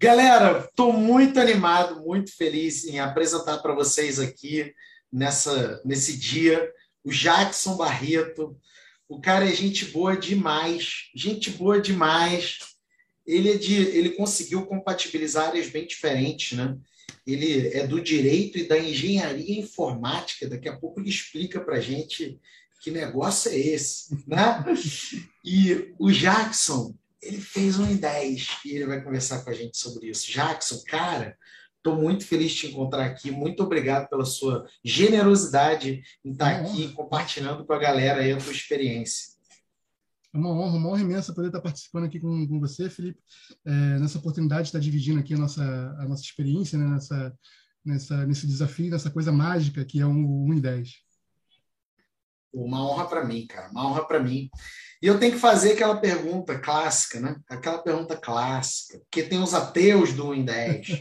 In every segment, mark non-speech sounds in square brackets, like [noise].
Galera, estou muito animado, muito feliz em apresentar para vocês aqui nessa, nesse dia o Jackson Barreto. O cara é gente boa demais, gente boa demais. Ele, é de, ele conseguiu compatibilizar áreas bem diferentes, né? Ele é do direito e da engenharia informática. Daqui a pouco ele explica para gente que negócio é esse, né? E o Jackson, ele fez um em 10 e ele vai conversar com a gente sobre isso. Jackson, cara, estou muito feliz de te encontrar aqui. Muito obrigado pela sua generosidade em estar aqui compartilhando com a galera aí a tua experiência. É uma honra, uma honra imensa poder estar participando aqui com, com você, Felipe, é, nessa oportunidade de estar dividindo aqui a nossa, a nossa experiência, né, nessa, nessa, nesse desafio, nessa coisa mágica que é o um, 1 em 10. Uma honra para mim, cara, uma honra para mim. E eu tenho que fazer aquela pergunta clássica, né? Aquela pergunta clássica, porque tem os ateus do 1 em 10.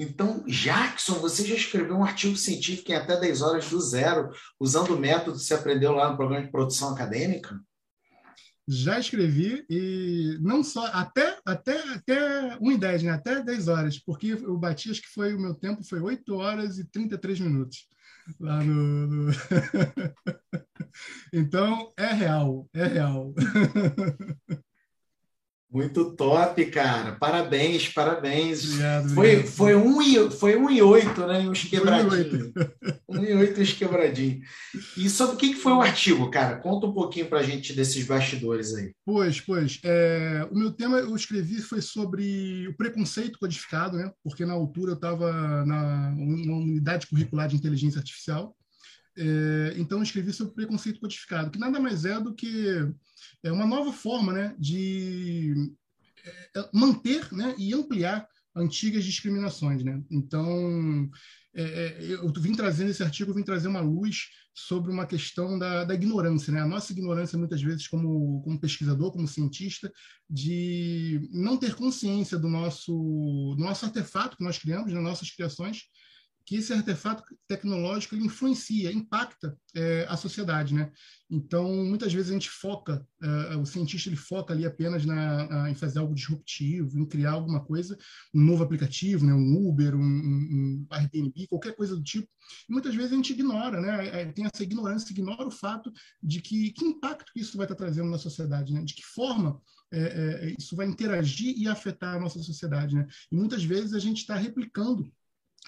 Então, Jackson, você já escreveu um artigo científico em até 10 horas do zero, usando o método que você aprendeu lá no programa de produção acadêmica? Já escrevi e não só, até, até, até 1 em 10, né? até 10 horas, porque eu bati, acho que foi o meu tempo, foi 8 horas e 33 minutos lá no. no... [laughs] então, é real, é real. [laughs] Muito top, cara. Parabéns, parabéns. Obrigado, foi, obrigado. Foi, um e, foi um e oito, né? Uns quebradinhos. Um e oito, uns quebradinhos. E sobre o que foi o artigo, cara? Conta um pouquinho para a gente desses bastidores aí. Pois, pois. É, o meu tema eu escrevi foi sobre o preconceito codificado, né? Porque na altura eu estava na unidade curricular de inteligência artificial. É, então escrevi sobre preconceito codificado, que nada mais é do que é uma nova forma né, de é, é, manter né, e ampliar antigas discriminações. Né? Então, é, é, eu vim trazendo esse artigo, vim trazer uma luz sobre uma questão da, da ignorância, né? a nossa ignorância, muitas vezes, como, como pesquisador, como cientista, de não ter consciência do nosso, do nosso artefato que nós criamos, das nossas criações, que esse artefato tecnológico influencia, impacta é, a sociedade, né? Então, muitas vezes a gente foca, é, o cientista ele foca ali apenas na, na, em fazer algo disruptivo, em criar alguma coisa, um novo aplicativo, né? Um Uber, um, um, Airbnb, qualquer coisa do tipo. E muitas vezes a gente ignora, né? É, tem essa ignorância, ignora o fato de que que impacto que isso vai estar trazendo na sociedade, né? De que forma é, é, isso vai interagir e afetar a nossa sociedade, né? E muitas vezes a gente está replicando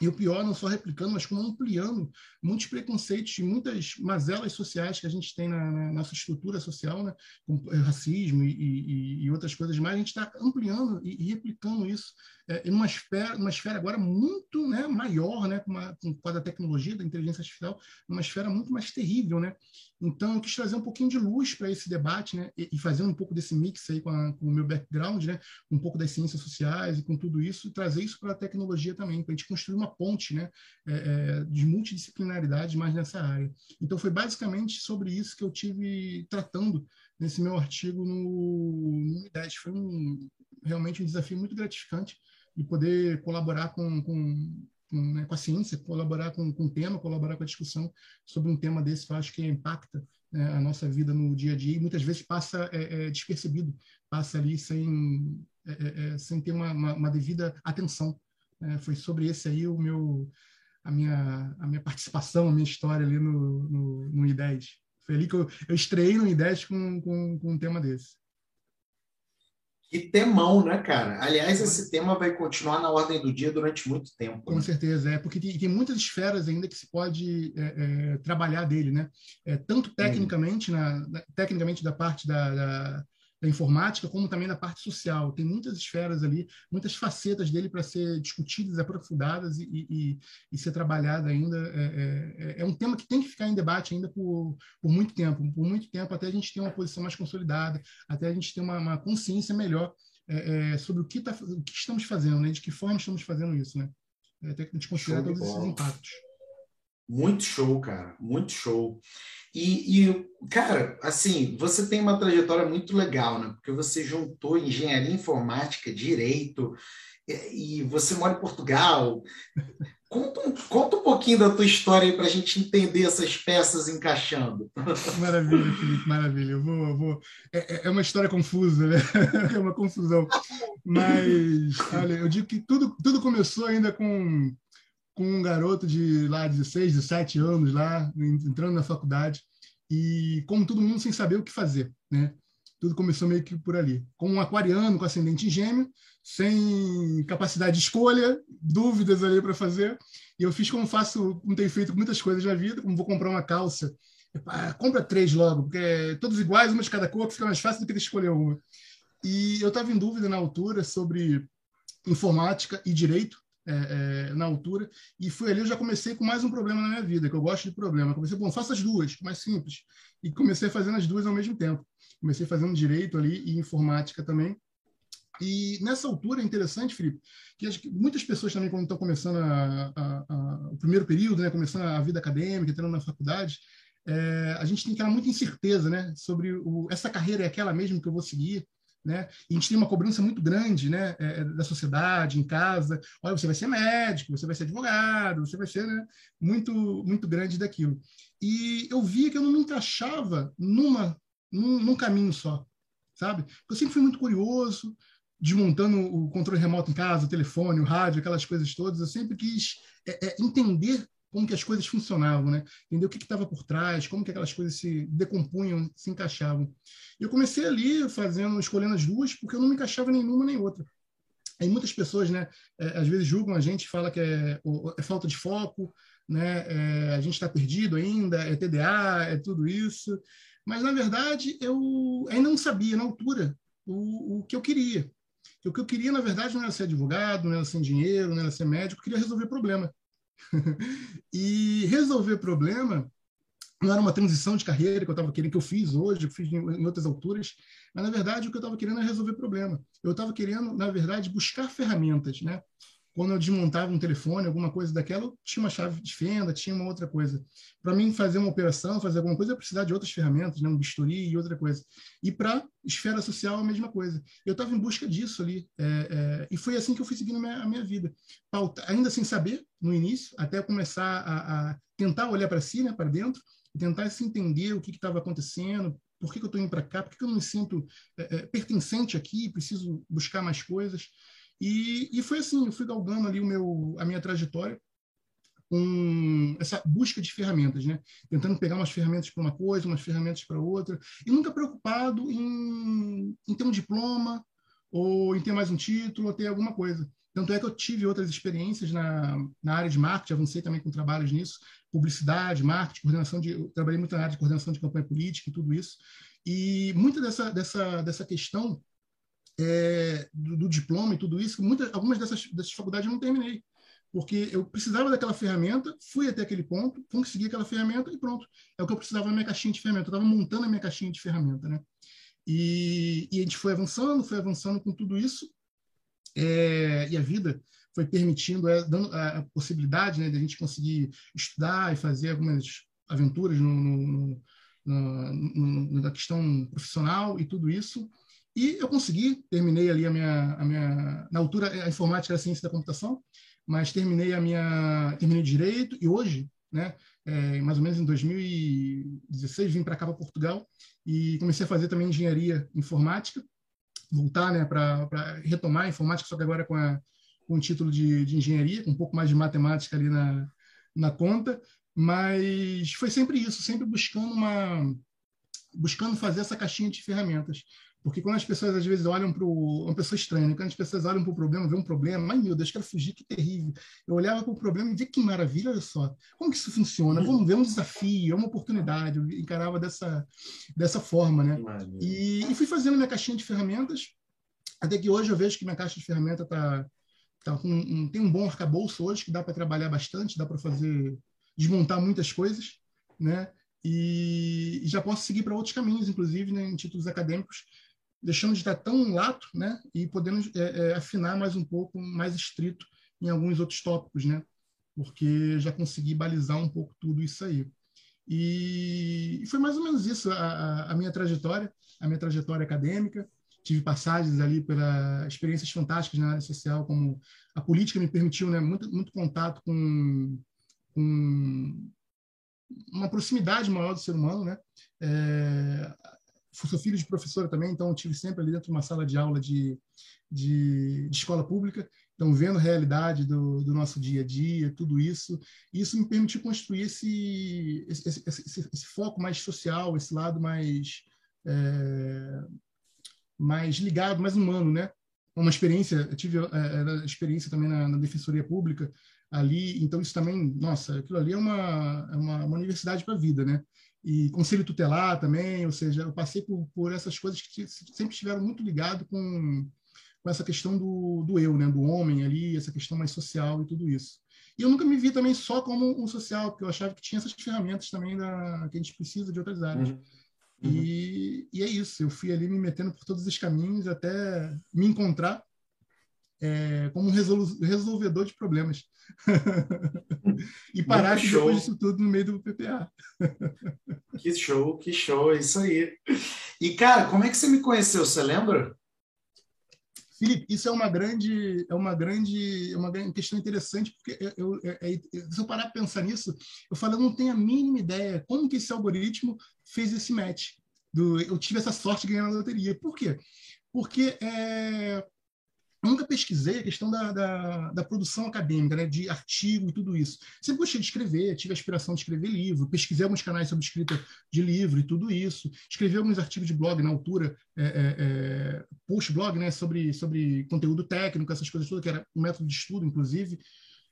e o pior, não só replicando, mas como ampliando muitos preconceitos e muitas mazelas sociais que a gente tem na, na nossa estrutura social, né? como racismo e, e, e, outras coisas mais, a gente está ampliando e, e, replicando isso é, em uma esfera, uma esfera agora muito né, maior, né, com, uma, com a tecnologia, da inteligência artificial, uma esfera muito mais terrível. Né? Então, eu quis trazer um pouquinho de luz para esse debate né, e, fazendo um pouco desse mix aí com, a, com o meu background, né, um pouco das ciências sociais e com tudo isso, e trazer isso para a tecnologia também, para a gente construir uma ponte né, é, é, de multidisciplinaridade mais nessa área. Então, foi basicamente sobre isso que eu tive tratando nesse meu artigo no, no IDES. Foi um, realmente um desafio muito gratificante de poder colaborar com, com, com, né, com a ciência, colaborar com, com o tema, colaborar com a discussão sobre um tema desse que eu acho que impacta né, a nossa vida no dia a dia e muitas vezes passa é, é, despercebido, passa ali sem, é, é, é sem ter uma, uma, uma devida atenção. É, foi sobre esse aí o meu, a, minha, a minha participação, a minha história ali no, no, no I10. Foi ali que eu, eu estreiei no I10 com, com, com um tema desse. Que temão, né, cara? Aliás, esse tema vai continuar na ordem do dia durante muito tempo. Com né? certeza, é, porque tem, tem, muitas esferas ainda que se pode é, é, trabalhar dele, né? É, tanto tecnicamente, hum. na, tecnicamente da parte da, da da informática, como também da parte social. Tem muitas esferas ali, muitas facetas dele para ser discutidas, aprofundadas e, e, e ser trabalhada ainda. É, é, é, um tema que tem que ficar em debate ainda por, por muito tempo, por muito tempo, até a gente ter uma posição mais consolidada, até a gente ter uma, uma consciência melhor é, é sobre o que, tá, o que estamos fazendo, né? de que forma estamos fazendo isso. Né? É, até que a gente considerar todos esses impactos. Muito show, cara, muito show. E, e, cara, assim, você tem uma trajetória muito legal, né? Porque você juntou engenharia informática, direito, e, e você mora em Portugal. Conta um, conta um pouquinho da tua história aí para a gente entender essas peças encaixando. Maravilha, Felipe, maravilha. Eu vou, eu vou... É, é, é uma história confusa, né? [laughs] É uma confusão. Mas, olha, eu digo que tudo, tudo começou ainda com, com um garoto de lá 16, 17 anos, lá, entrando na faculdade, e como todo mundo sem saber o que fazer, né? Tudo começou meio que por ali. Com um aquariano com ascendente em gêmeo, sem capacidade de escolha, dúvidas ali para fazer. E eu fiz como faço, como tenho feito muitas coisas na vida, como vou comprar uma calça. compra três logo, porque é todos iguais, uma de cada cor, fica mais fácil do que escolher uma. E eu estava em dúvida na altura sobre informática e direito, é, é, na altura, e foi ali eu já comecei com mais um problema na minha vida, que eu gosto de problema. Eu comecei, bom, faça as duas, mais simples. E comecei fazendo as duas ao mesmo tempo. Comecei fazendo direito ali e informática também. E nessa altura é interessante, Felipe, que, que muitas pessoas também, quando estão começando a, a, a, o primeiro período, né, começando a vida acadêmica, entrando na faculdade, é, a gente tem aquela muita incerteza né, sobre o, essa carreira é aquela mesmo que eu vou seguir. Né? E a gente tem uma cobrança muito grande né, é, da sociedade, em casa. Olha, você vai ser médico, você vai ser advogado, você vai ser né, muito, muito grande daquilo. E eu via que eu não me encaixava numa num, num caminho só, sabe? Eu sempre fui muito curioso, desmontando o controle remoto em casa, o telefone, o rádio, aquelas coisas todas. Eu sempre quis é, é, entender como que as coisas funcionavam, né? Entender o que estava por trás, como que aquelas coisas se decompunham, se encaixavam. E eu comecei ali fazendo, escolhendo as duas, porque eu não me encaixava nenhuma nem outra. Aí muitas pessoas, né, é, às vezes julgam a gente, fala que é, é falta de foco, né, é, a gente está perdido ainda, é TDA, é tudo isso. Mas, na verdade, eu ainda não sabia, na altura, o, o que eu queria. O que eu queria, na verdade, não era ser advogado, não era ser dinheiro, não era ser médico, eu queria resolver problema. [laughs] e resolver problema não era uma transição de carreira que eu estava querendo, que eu fiz hoje, que eu fiz em outras alturas, mas, na verdade, o que eu estava querendo é resolver problema. Eu estava querendo, na verdade, buscar ferramentas, né? Quando eu desmontava um telefone, alguma coisa daquela, eu tinha uma chave de fenda, tinha uma outra coisa. Para mim fazer uma operação, fazer alguma coisa, eu precisava de outras ferramentas, né? um bisturi e outra coisa. E para esfera social, a mesma coisa. Eu estava em busca disso ali. É, é, e foi assim que eu fui seguindo a minha, a minha vida. Pauta, ainda sem saber, no início, até começar a, a tentar olhar para si, né, para dentro, e tentar se entender o que estava acontecendo, por que, que eu estou indo para cá, por que, que eu não me sinto é, é, pertencente aqui, preciso buscar mais coisas. E, e foi assim, eu fui galgando ali o meu, a minha trajetória com essa busca de ferramentas, né? Tentando pegar umas ferramentas para uma coisa, umas ferramentas para outra, e nunca preocupado em, em ter um diploma ou em ter mais um título ou ter alguma coisa. Tanto é que eu tive outras experiências na, na área de marketing, avancei também com trabalhos nisso, publicidade, marketing, coordenação de. Trabalhei muito na área de coordenação de campanha política e tudo isso. E muita dessa, dessa, dessa questão é, do, do, diploma e tudo isso, muitas, algumas dessas, dessas faculdades eu não terminei. Porque eu precisava daquela ferramenta, fui até aquele ponto, consegui aquela ferramenta e pronto. É o que eu precisava na minha caixinha de ferramenta. Eu estava montando a minha caixinha de ferramenta, né? E, e, a gente foi avançando, foi avançando com tudo isso. É, e a vida foi permitindo, é, dando a, a possibilidade né, de a gente conseguir estudar e fazer algumas aventuras no, no, no, na questão profissional e tudo isso. E eu consegui, terminei ali a minha, a minha na altura a informática era a ciência da computação, mas terminei a minha, terminei direito e hoje, né, é, mais ou menos em 2016 vim para cá para Portugal e comecei a fazer também engenharia informática, voltar, né, para retomar a informática, só que agora com, a, com o título de, de engenharia, com um pouco mais de matemática ali na, na conta, mas foi sempre isso, sempre buscando uma buscando fazer essa caixinha de ferramentas. Porque quando as pessoas às vezes olham para uma pessoa estranha, né? quando as pessoas olham para o problema, vê um problema, ai meu Deus, quero fugir, que terrível. Eu olhava para o problema e via que maravilha, olha só, como que isso funciona? Vamos ver, é um desafio, é uma oportunidade. Eu encarava dessa, dessa forma, né? E, e, fui fazendo minha caixinha de ferramentas, até que hoje eu vejo que minha caixa de ferramenta tá, tá com um, tem um bom arcabouço hoje, que dá para trabalhar bastante, dá para fazer, desmontar muitas coisas, né? E, e já posso seguir para outros caminhos, inclusive, né, em títulos acadêmicos, deixando de estar tão lato, né, e podendo é, é, afinar mais um pouco, mais estrito em alguns outros tópicos, né, porque já consegui balizar um pouco tudo isso aí. E, e foi mais ou menos isso a, a, minha trajetória, a minha trajetória acadêmica. tive passagens ali pela experiências fantásticas na área social, como a política me permitiu né, muito, muito contato com, com uma proximidade maior do ser humano, né? É, sou filho de professora também, então tive sempre ali dentro de uma sala de aula de, de, de escola pública, então vendo a realidade do, do, nosso dia a dia, tudo isso, isso me permitiu construir esse, esse, esse, esse, esse foco mais social, esse lado mais é, mais ligado, mais humano, né? Uma experiência, eu tive é, experiência também na, na defensoria pública ali, então isso também, nossa, aquilo ali é uma, é uma, uma universidade para a vida, né? E conselho tutelar também, ou seja, eu passei por, por essas coisas que sempre estiveram muito ligado com, com essa questão do, do eu, né? Do homem ali, essa questão mais social e tudo isso. E eu nunca me vi também só como um social, porque eu achava que tinha essas ferramentas também da, que a gente precisa de outras áreas. Uhum. Uhum. E, e, é isso, eu fui ali me metendo por todos os caminhos até me encontrar é, como um resolvedor de problemas. [laughs] e parar depois disso tudo no meio do PPA. que show, que show, é isso aí. E, cara, como é que você me conheceu? Você lembra? Felipe, isso é uma grande, é uma grande, é uma questão interessante, porque eu, eu, eu, é, é, se eu parar para pensar nisso, eu falo, eu não tenho a mínima ideia como que esse algoritmo fez esse match. Do, eu tive essa sorte de ganhar na loteria. Por quê? Porque é, nunca pesquisei a questão da, da, da, produção acadêmica, né, de artigo e tudo isso. Sempre gostei de escrever, tive a aspiração de escrever livro, pesquisei alguns canais sobre escrita de livro e tudo isso. Escrevi alguns artigos de blog na altura, é, é, é, post-blog, né, sobre, sobre conteúdo técnico, essas coisas todas, que era um método de estudo, inclusive.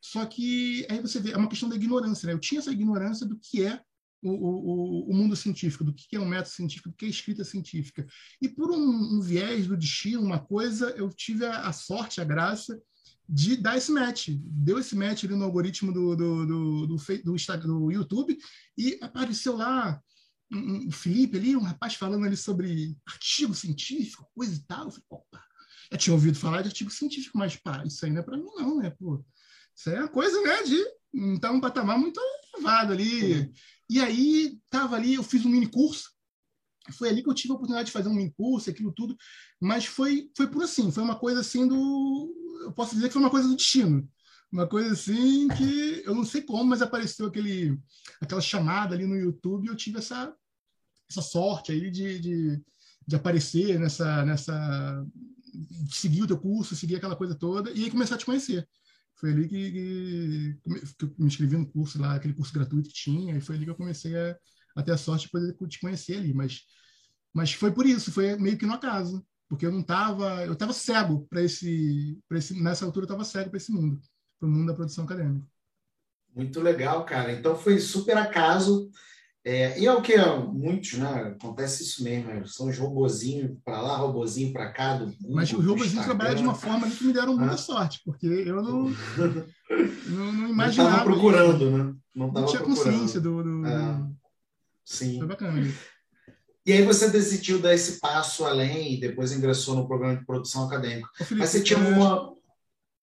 Só que aí você vê, é uma questão da ignorância, né? Eu tinha essa ignorância do que é o, o, o, mundo científico, do que é um método científico, do que é escrita científica. E por um, um viés do destino, uma coisa, eu tive a, a, sorte, a graça de dar esse match. Deu esse match ali no algoritmo do, do, do, do, do, do YouTube e apareceu lá um, um Felipe ali, um rapaz falando ali sobre artigo científico, coisa e tal. Eu falei, opa, eu tinha ouvido falar de artigo científico, mas pá, isso aí não é para mim não, né? Pô, isso aí é uma coisa, né, de então um patamar muito elevado ali. E aí, estava ali, eu fiz um mini curso. Foi ali que eu tive a oportunidade de fazer um mini curso, aquilo tudo. Mas foi, foi por assim, foi uma coisa assim do. Eu posso dizer que foi uma coisa do destino. Uma coisa assim que eu não sei como, mas apareceu aquele, aquela chamada ali no YouTube e eu tive essa, essa sorte aí de, de, de aparecer nessa, nessa. Seguir o teu curso, seguir aquela coisa toda e aí começar a te conhecer. Foi ali que, que, eu me inscrevi no curso lá, aquele curso gratuito que tinha, e foi ali que eu comecei a, a ter a sorte de poder te conhecer ali. Mas, mas foi por isso, foi meio que no acaso, porque eu não estava, eu estava cego para esse, esse, nessa altura eu estava cego para esse mundo, para o mundo da produção acadêmica. Muito legal, cara. Então foi super acaso. É, e é o que muitos, né? Acontece isso mesmo, né? são os robozinhos para lá, robozinho para cá. Do Mas os robozinhos trabalham de uma forma que me deram muita ah. sorte, porque eu não, [laughs] não, não imaginava. Não estava procurando, né? Não, não tinha procurando. consciência do. do, é. Sim. Foi bacana E aí você decidiu dar esse passo além e depois ingressou no programa de produção acadêmica. Ô, Felipe, mas você tinha uma.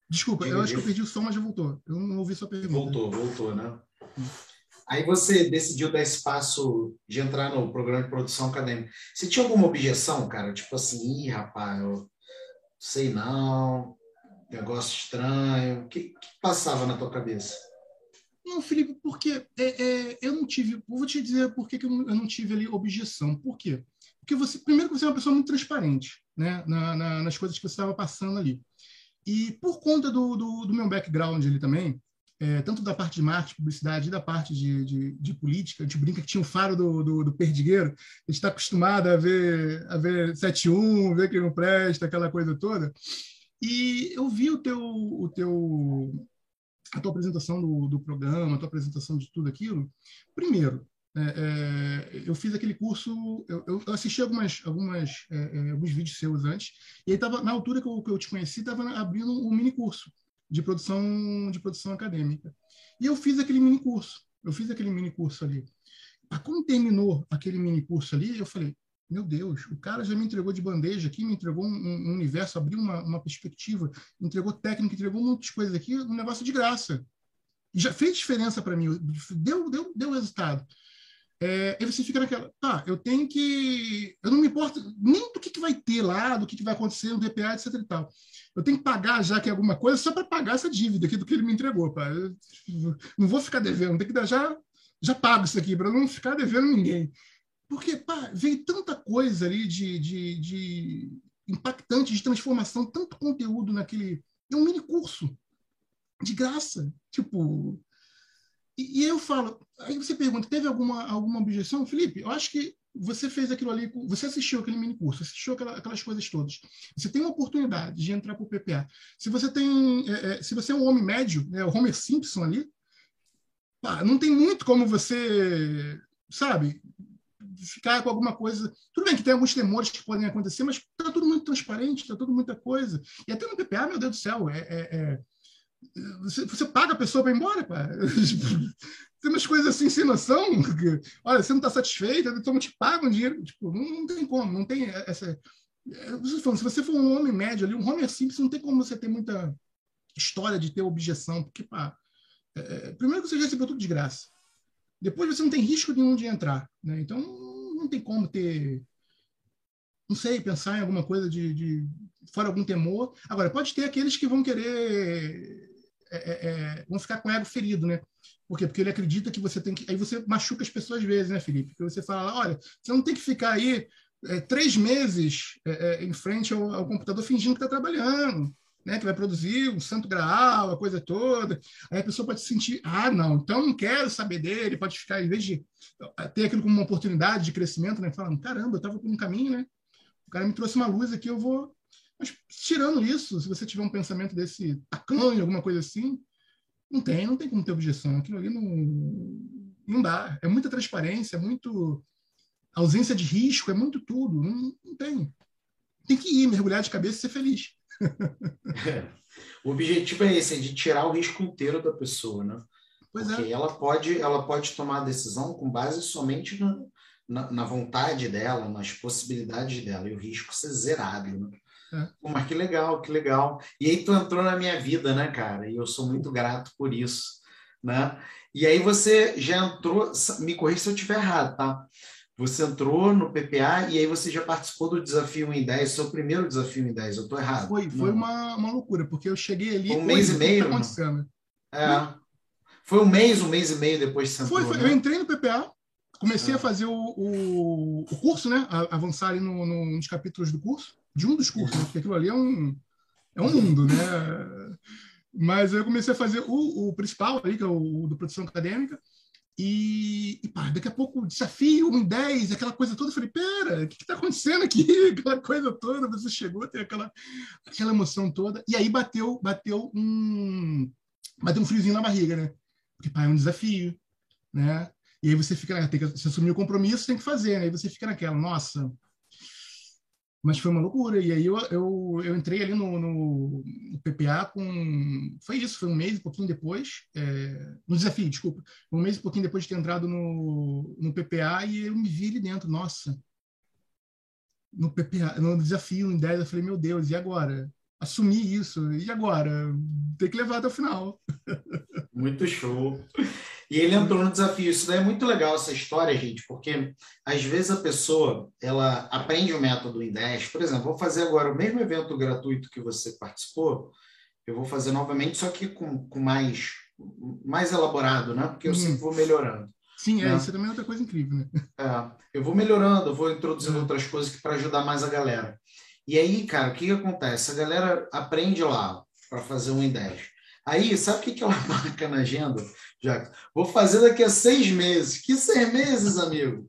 Desculpa, eu acho que eu perdi o som, mas já voltou. Eu não ouvi sua pergunta. Voltou, voltou, né? Hum. Aí você decidiu dar espaço de entrar no programa de produção acadêmica. Você tinha alguma objeção, cara? Tipo assim, Ih, rapaz, eu sei não, negócio estranho. O que, que passava na tua cabeça? Não, Felipe, porque é, é, eu não tive. Vou te dizer por que, que eu, não, eu, não, tive ali objeção. Por quê? Porque você, primeiro, você é uma pessoa muito transparente né, na, na, nas coisas que você estava passando ali. E por conta do, do, do meu background ali também, é, tanto da parte de marketing, publicidade e da parte de, de, de, política. A gente brinca que tinha o faro do, do, do perdigueiro. A gente está acostumado a ver, a ver 7-1, ver que não presta, aquela coisa toda. E eu vi o teu, o teu, a tua apresentação do, do programa, a tua apresentação de tudo aquilo. Primeiro, é, é, eu fiz aquele curso, eu, eu assisti algumas, algumas, é, é alguns vídeos seus antes, e aí tava, na altura que eu, que eu te conheci, estava abrindo um mini curso de produção de produção acadêmica. E eu fiz aquele mini curso. Eu fiz aquele mini curso ali. Quando terminou aquele mini curso ali, eu falei: meu Deus, o cara já me entregou de bandeja aqui, me entregou um, um universo, abriu uma, uma, perspectiva, entregou técnica, entregou muitas coisas aqui, um negócio de graça. E já fez diferença para mim, deu, deu, deu resultado. É, aí você fica naquela, tá, eu tenho que. Eu não me importo nem do que, que vai ter lá, do que, que vai acontecer no DPA, etc e tal. Eu tenho que pagar já que é alguma coisa só para pagar essa dívida aqui do que ele me entregou, pá. Eu não vou ficar devendo, tem que dar já, já pago isso aqui, para não ficar devendo ninguém. Porque, pá, veio tanta coisa ali de, de, de impactante, de transformação, tanto conteúdo naquele. É um mini curso de graça. Tipo, e, e eu falo, aí você pergunta, teve alguma, alguma objeção? Felipe, eu acho que você fez aquilo ali, você assistiu aquele mini curso, assistiu aquela, aquelas coisas todas. Você tem uma oportunidade de entrar para o PPA. Se você tem, é, é, se você é um homem médio, né, o Homer Simpson ali, pá, não tem muito como você, sabe, ficar com alguma coisa. Tudo bem que tem alguns temores que podem acontecer, mas está tudo muito transparente, está tudo muita coisa. E até no PPA, meu Deus do céu, é, é, é você, você paga a pessoa para ir embora, pá. [laughs] tem umas coisas assim sem noção. Olha, você não está satisfeito, então te pagam dinheiro. Tipo, não, não, tem como, não tem essa. se você for um homem médio ali, um Homer simples, não tem como você ter muita história de ter objeção, porque, pá, é, é primeiro que você já recebeu tudo de graça. Depois você não tem risco nenhum de entrar, né? Então não tem como ter, não sei, pensar em alguma coisa de, de fora algum temor. Agora pode ter aqueles que vão querer é, é, é, vão ficar com o ego ferido, né? Por quê? Porque ele acredita que você tem que. Aí você machuca as pessoas às vezes, né, Felipe? Porque você fala, olha, você não tem que ficar aí é, três meses é, em frente ao, ao, computador fingindo que está trabalhando, né? Que vai produzir um santo graal, a coisa toda. Aí a pessoa pode se sentir, ah, não, então não quero saber dele, pode ficar, em vez de ter aquilo como uma oportunidade de crescimento, né? Falando, caramba, eu estava por um caminho, né? O cara me trouxe uma luz aqui, eu vou mas, tirando isso, se você tiver um pensamento desse tacanho, alguma coisa assim, não tem, não tem como ter objeção. Aquilo ali não, não dá. É muita transparência, é muito ausência de risco, é muito tudo. Não, não tem. Tem que ir, mergulhar de cabeça e ser feliz. É. [laughs] O objetivo é esse, é de tirar o risco inteiro da pessoa, né? Pois Porque é. ela pode, ela pode tomar a decisão com base somente na, na, na, vontade dela, nas possibilidades dela, e o risco ser zerado, né? É. Pô, mas que legal, que legal. E aí tu entrou na minha vida, né, cara? E eu sou muito grato por isso, né? E aí você já entrou, me corrija se eu estiver errado, tá? Você entrou no PPA e aí você já participou do desafio em 10, seu primeiro desafio em 10, eu estou errado. Foi, foi uma, uma loucura, porque eu cheguei ali. Foi um mês e meio. Tá É. Foi um mês, um mês e meio depois de você entrou, Foi, foi. Né? eu entrei no PPA, comecei é. a fazer o, o, o, curso, né? A, avançar ali no, no, nos capítulos do curso de um dos cursos, né? porque aquilo ali é um, é um mundo, né? Mas eu comecei a fazer o, o principal ali, que é o, o do produção acadêmica, e, e pá, daqui a pouco, desafio, um 10, aquela coisa toda. Eu falei, pera, o que está acontecendo aqui? [laughs] Aquela coisa toda, você chegou, tem aquela, aquela emoção toda. E aí bateu, bateu um, bateu um friozinho na barriga, né? Porque, pá, é um desafio, né? E aí você fica, tem que, assumir o compromisso, tem que fazer, né? Aí você fica naquela, nossa, mas foi uma loucura. E aí eu, eu, eu entrei ali no, no, PPA com. Foi isso, foi um mês e pouquinho depois. É, no desafio, desculpa. Um mês e pouquinho depois de ter entrado no, no PPA e eu me vi ali dentro. Nossa. No PPA, no desafio, em 10, eu falei, meu Deus, e agora? Assumir isso, e agora? Tem que levar até o final. [laughs] Muito show. E ele entrou no desafio. Isso daí é muito legal, essa história, gente, porque às vezes a pessoa ela aprende o método em 10. Por exemplo, vou fazer agora o mesmo evento gratuito que você participou, eu vou fazer novamente, só que com, com mais, mais elaborado, né? Porque eu sempre vou melhorando. Sim, é, né? isso também é outra coisa incrível, né? É, eu vou melhorando, eu vou introduzindo outras coisas para ajudar mais a galera. E aí, cara, o que, que acontece? A galera aprende lá para fazer um em 10. Aí, sabe o que, que ela [laughs] marca na agenda? Já vou fazer daqui a seis meses. Que seis meses, amigo?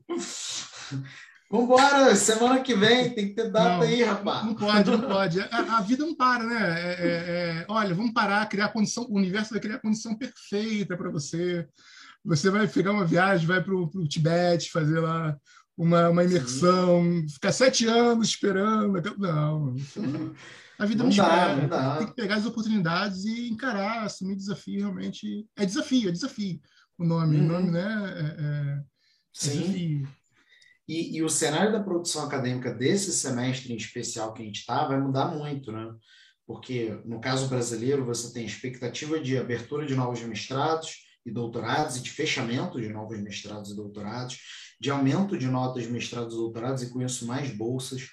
Vambora, semana que vem, tem que ter data não, aí, rapaz. Não pode, não pode. A, a vida não para, né? É, é, é, olha, vamos parar, criar condição, o universo vai criar a condição perfeita para você. Você vai pegar uma viagem, vai para o Tibete, fazer lá uma, uma imersão, Sim. ficar sete anos esperando. Não. [laughs] A vida não, não dá, espera. Não dá. Tem que pegar as oportunidades e encarar, assumir desafio realmente. É desafio, é desafio o nome. Uhum. O nome, né? É, é, é Sim. Desafio. E, e, o cenário da produção acadêmica desse semestre em especial que a gente está vai mudar muito, né? Porque, no caso brasileiro, você tem expectativa de abertura de novos mestrados e doutorados e de fechamento de novos mestrados e doutorados de aumento de notas de mestrados e doutorados e conheço mais bolsas.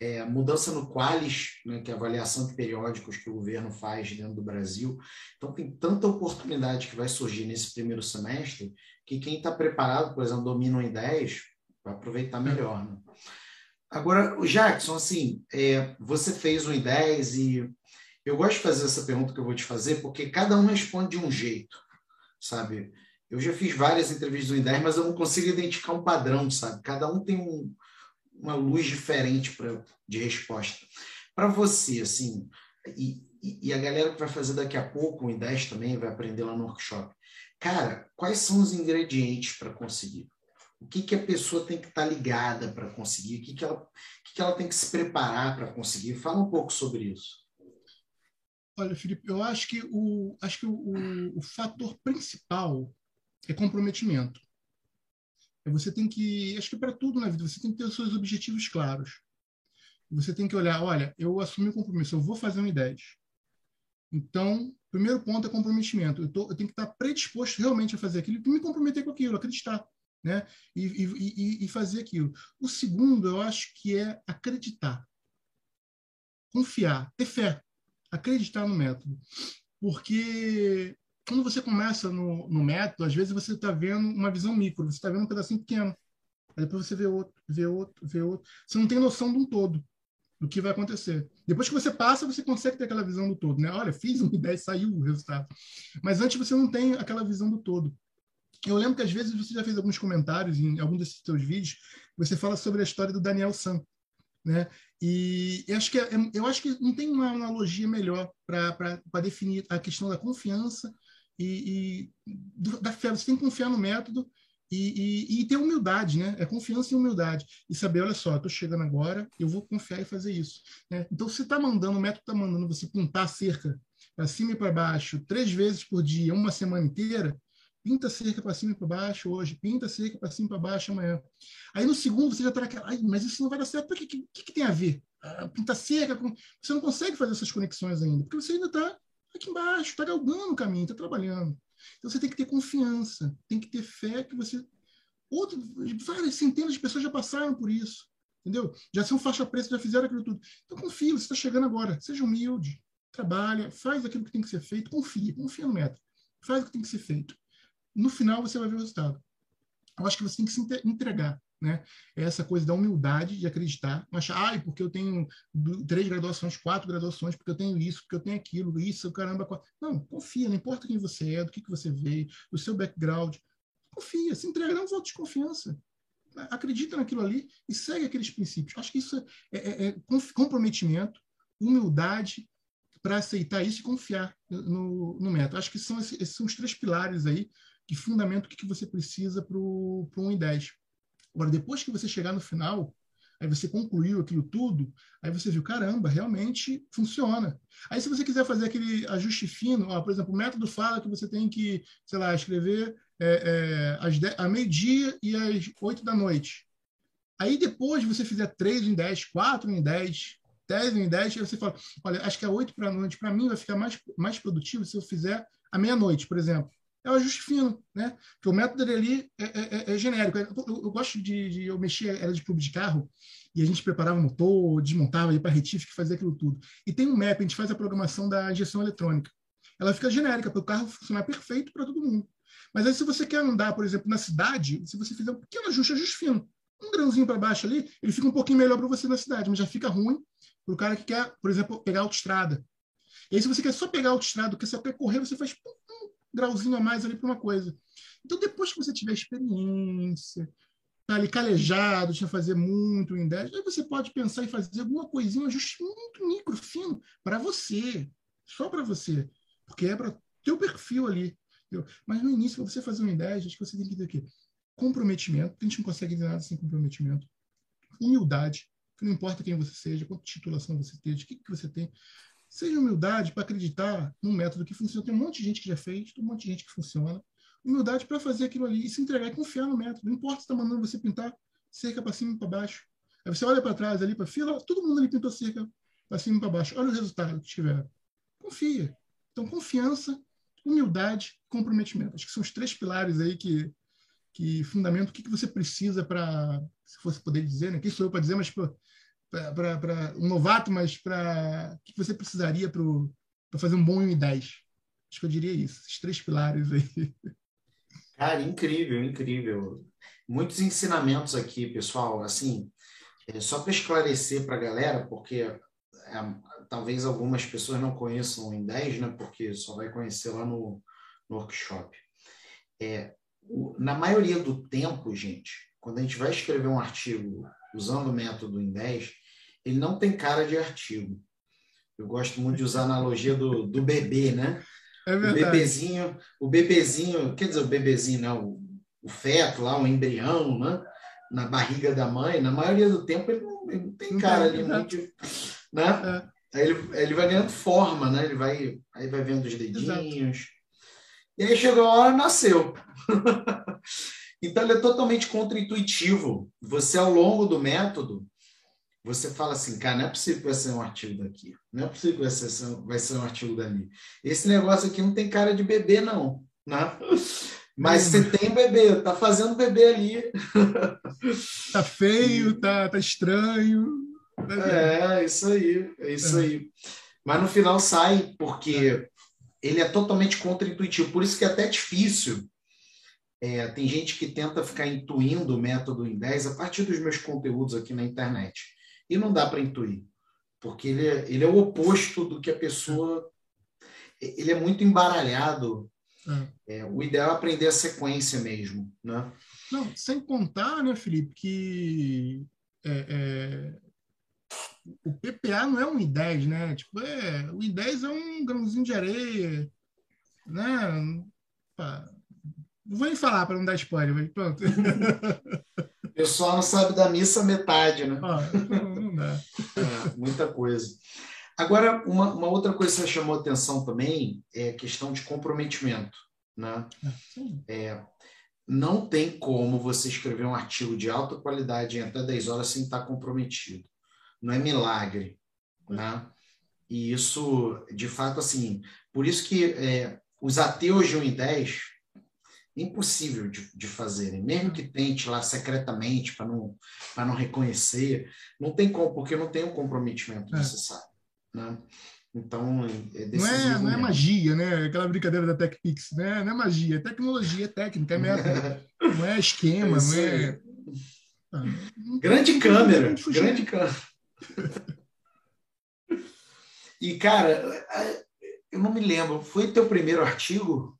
É, mudança no Qualis, né, que é a avaliação de periódicos que o governo faz dentro do Brasil. Então, tem tanta oportunidade que vai surgir nesse primeiro semestre que quem está preparado, por exemplo, domina em 10, vai aproveitar melhor. Né? Agora, o Jackson, assim, é, você fez um 10 e eu gosto de fazer essa pergunta que eu vou te fazer porque cada um responde de um jeito, sabe? Eu já fiz várias entrevistas no IDER, mas eu não consigo identificar um padrão, sabe? Cada um tem um, uma luz diferente pra, de resposta. Para você, assim, e, e, a galera que vai fazer daqui a pouco o IDES também, vai aprender lá no workshop. Cara, quais são os ingredientes para conseguir? O que, que a pessoa tem que estar tá ligada para conseguir? O que, que, ela, o que, que ela tem que se preparar para conseguir? Fala um pouco sobre isso. Olha, Felipe, eu acho que o, acho que o, o, o fator principal é comprometimento. É você tem que, acho que para tudo na vida, você tem que ter os seus objetivos claros. Você tem que olhar, olha, eu assumi o compromisso, eu vou fazer um I10. Então, primeiro ponto é comprometimento. Eu, tô, eu tenho que estar predisposto realmente a fazer aquilo, me comprometer com aquilo, acreditar, né? E, e, e, fazer aquilo. O segundo, eu acho que é acreditar, confiar, ter fé, acreditar no método, porque quando você começa no, no método, às vezes você está vendo uma visão micro, você está vendo um pedacinho pequeno. Aí depois você vê outro, vê outro, vê outro. Você não tem noção de um todo, do que vai acontecer. Depois que você passa, você consegue ter aquela visão do todo. Né? Olha, fiz uma [laughs] ideia e saiu o resultado. Mas antes você não tem aquela visão do todo. Eu lembro que às vezes você já fez alguns comentários em algum desses seus vídeos, você fala sobre a história do Daniel San. Né? E eu acho, que é, eu acho que não tem uma analogia melhor para definir a questão da confiança e, e da fé. Você tem que confiar no método e, e, e, ter humildade, né? É confiança e humildade. E saber, olha só, estou chegando agora, eu vou confiar e fazer isso. Né? Então, você está mandando, o método está mandando você pintar cerca para cima e para baixo, três vezes por dia, uma semana inteira, pinta cerca para cima e para baixo hoje, pinta cerca para cima e para baixo amanhã. Aí no segundo você já está naquela, mas isso não vai dar certo, o que, que, que, tem a ver? Ah, pinta cerca, com... você não consegue fazer essas conexões ainda, porque você ainda está aqui embaixo, está galgando o caminho, está trabalhando. Então você tem que ter confiança, tem que ter fé que você. Outro, várias centenas de pessoas já passaram por isso, entendeu? Já são faixa preta, já fizeram aquilo tudo. Então confia, você está chegando agora. Seja humilde, trabalha, faz aquilo que tem que ser feito, confia, confia no método, faz o que tem que ser feito. No final você vai ver o resultado. Eu acho que você tem que se entregar né? Essa coisa da humildade de acreditar, não achar, ah, porque eu tenho três graduações, quatro graduações, porque eu tenho isso, porque eu tenho aquilo, isso, caramba. Não, confia, não importa quem você é, do que, que você veio, o seu background. Confia, se entrega, dá um voto de confiança. Acredita naquilo ali e segue aqueles princípios. Acho que isso é, é, é comprometimento, humildade para aceitar isso e confiar no, no método. Acho que são esses, esses são os três pilares aí que fundamentam o que, que você precisa para um I10. Agora, depois que você chegar no final, aí você concluiu aquilo tudo, aí você viu, caramba, realmente funciona. Aí, se você quiser fazer aquele ajuste fino, ó, por exemplo, o método fala que você tem que, sei lá, escrever é, é, às a meio-dia e às oito da noite. Aí, depois você fizer três em dez, quatro em dez, dez em dez, aí você fala, olha, acho que a oito para noite, para mim, vai ficar mais, mais produtivo se eu fizer à meia-noite, por exemplo é o ajuste fino, né? Porque o método dele é, é, é, é genérico. Eu, eu, eu gosto de, de, eu mexer, era de clube de carro, e a gente preparava o motor, desmontava, ia para retífica, fazia aquilo tudo. E tem um map, a gente faz a programação da injeção eletrônica. Ela fica genérica, para o carro funcionar perfeito para todo mundo. Mas aí, se você quer andar, por exemplo, na cidade, se você fizer um pequeno ajuste, ajuste fino, um grãozinho para baixo ali, ele fica um pouquinho melhor para você na cidade, mas já fica ruim para o cara que quer, por exemplo, pegar autoestrada. E aí, se você quer só pegar autoestrada, quer só percorrer, você faz pum, grauzinho a mais ali para uma coisa. Então, depois que você tiver experiência, tá ali calejado, já fazer muito em 10, aí você pode pensar em fazer alguma coisinha, um ajuste muito micro, fino, para você, só para você, porque é para teu perfil ali. Entendeu? Mas no início, para você fazer um 10, acho que você tem que ter o quê? Comprometimento, a gente não consegue nada sem comprometimento. Humildade, que não importa quem você seja, quanta titulação você tem, o que, que você tem, Seja humildade para acreditar num método que funciona. Tem um monte de gente que já fez, tem um monte de gente que funciona. Humildade para fazer aquilo ali e se entregar e confiar no método. Não importa se está mandando você pintar cerca para cima e para baixo. Aí você olha para trás ali para fila, todo mundo ali pintou cerca para cima e para baixo. Olha o resultado que tiver. Confia. Então, confiança, humildade, comprometimento. Acho que são os três pilares aí que, que fundamenta o que, que você precisa para, se fosse poder dizer, né? Quem sou eu para dizer, mas para um novato, mas para o que você precisaria para fazer um bom M10? Acho que eu diria isso, esses três pilares aí. Cara, incrível, incrível. Muitos ensinamentos aqui, pessoal. Assim, é, só para esclarecer para a galera, porque é, talvez algumas pessoas não conheçam o M10, né? Porque só vai conhecer lá no, no workshop. É, o, na maioria do tempo, gente, quando a gente vai escrever um artigo usando o método em 10, ele não tem cara de artigo. Eu gosto muito de usar a analogia do, do bebê, né? É o bebezinho, o bebezinho, quer dizer, o bebezinho, não, o, o feto lá, o embrião, né? Na barriga da mãe, na maioria do tempo ele não, ele não tem cara ali muito, né? É. Aí ele, ele vai ganhando forma, né? Ele vai, aí vai vendo os dedinhos. Exato. E aí chegou a hora, nasceu. [laughs] então ele é totalmente contra-intuitivo. Você, ao longo do método, você fala assim, cara, não é possível que vai ser um artigo daqui, não é possível que vai ser, vai ser um artigo dali. Esse negócio aqui não tem cara de bebê, não. Né? Mas você tem bebê, tá fazendo bebê ali. [laughs] Tá feio, tá, tá estranho. É, isso aí, é isso é. aí. Mas no final sai, porque ele é totalmente contra-intuitivo. Por isso que é até difícil. É, tem gente que tenta ficar intuindo o método em 10 a partir dos meus conteúdos aqui na internet. E não dá para intuir, porque ele é, ele é o oposto do que a pessoa. Ele é muito embaralhado. É. É, o ideal é aprender a sequência mesmo. Né? Não, sem contar, né, Felipe, que é, é o PPA não é um I10, né? Tipo, é, o I10 é um grãozinho de areia, né? Não vou nem falar para não dar spoiler, mas pronto. [laughs] O pessoal não sabe da missa metade, né? Ah, dá. É, muita coisa. Agora, uma, uma, outra coisa que você chamou atenção também é a questão de comprometimento, né? É, é não tem como você escrever um artigo de alta qualidade em até 10 horas sem estar comprometido não é milagre, né? E isso, de fato, assim, por isso que é, os ateus de 1 em 10 é impossível de, de fazerem, mesmo que tente lá secretamente para não, não reconhecer, não tem como, porque não tem o comprometimento é. necessário, né? Então, é não é, não é magia, né? Aquela brincadeira da TechPix, né? Não é magia, é tecnologia, é técnica, é [laughs] método. não é esquema, é não é. Ah, grande câmera, grande [laughs] câmera e, cara, eu não me lembro, foi teu primeiro artigo?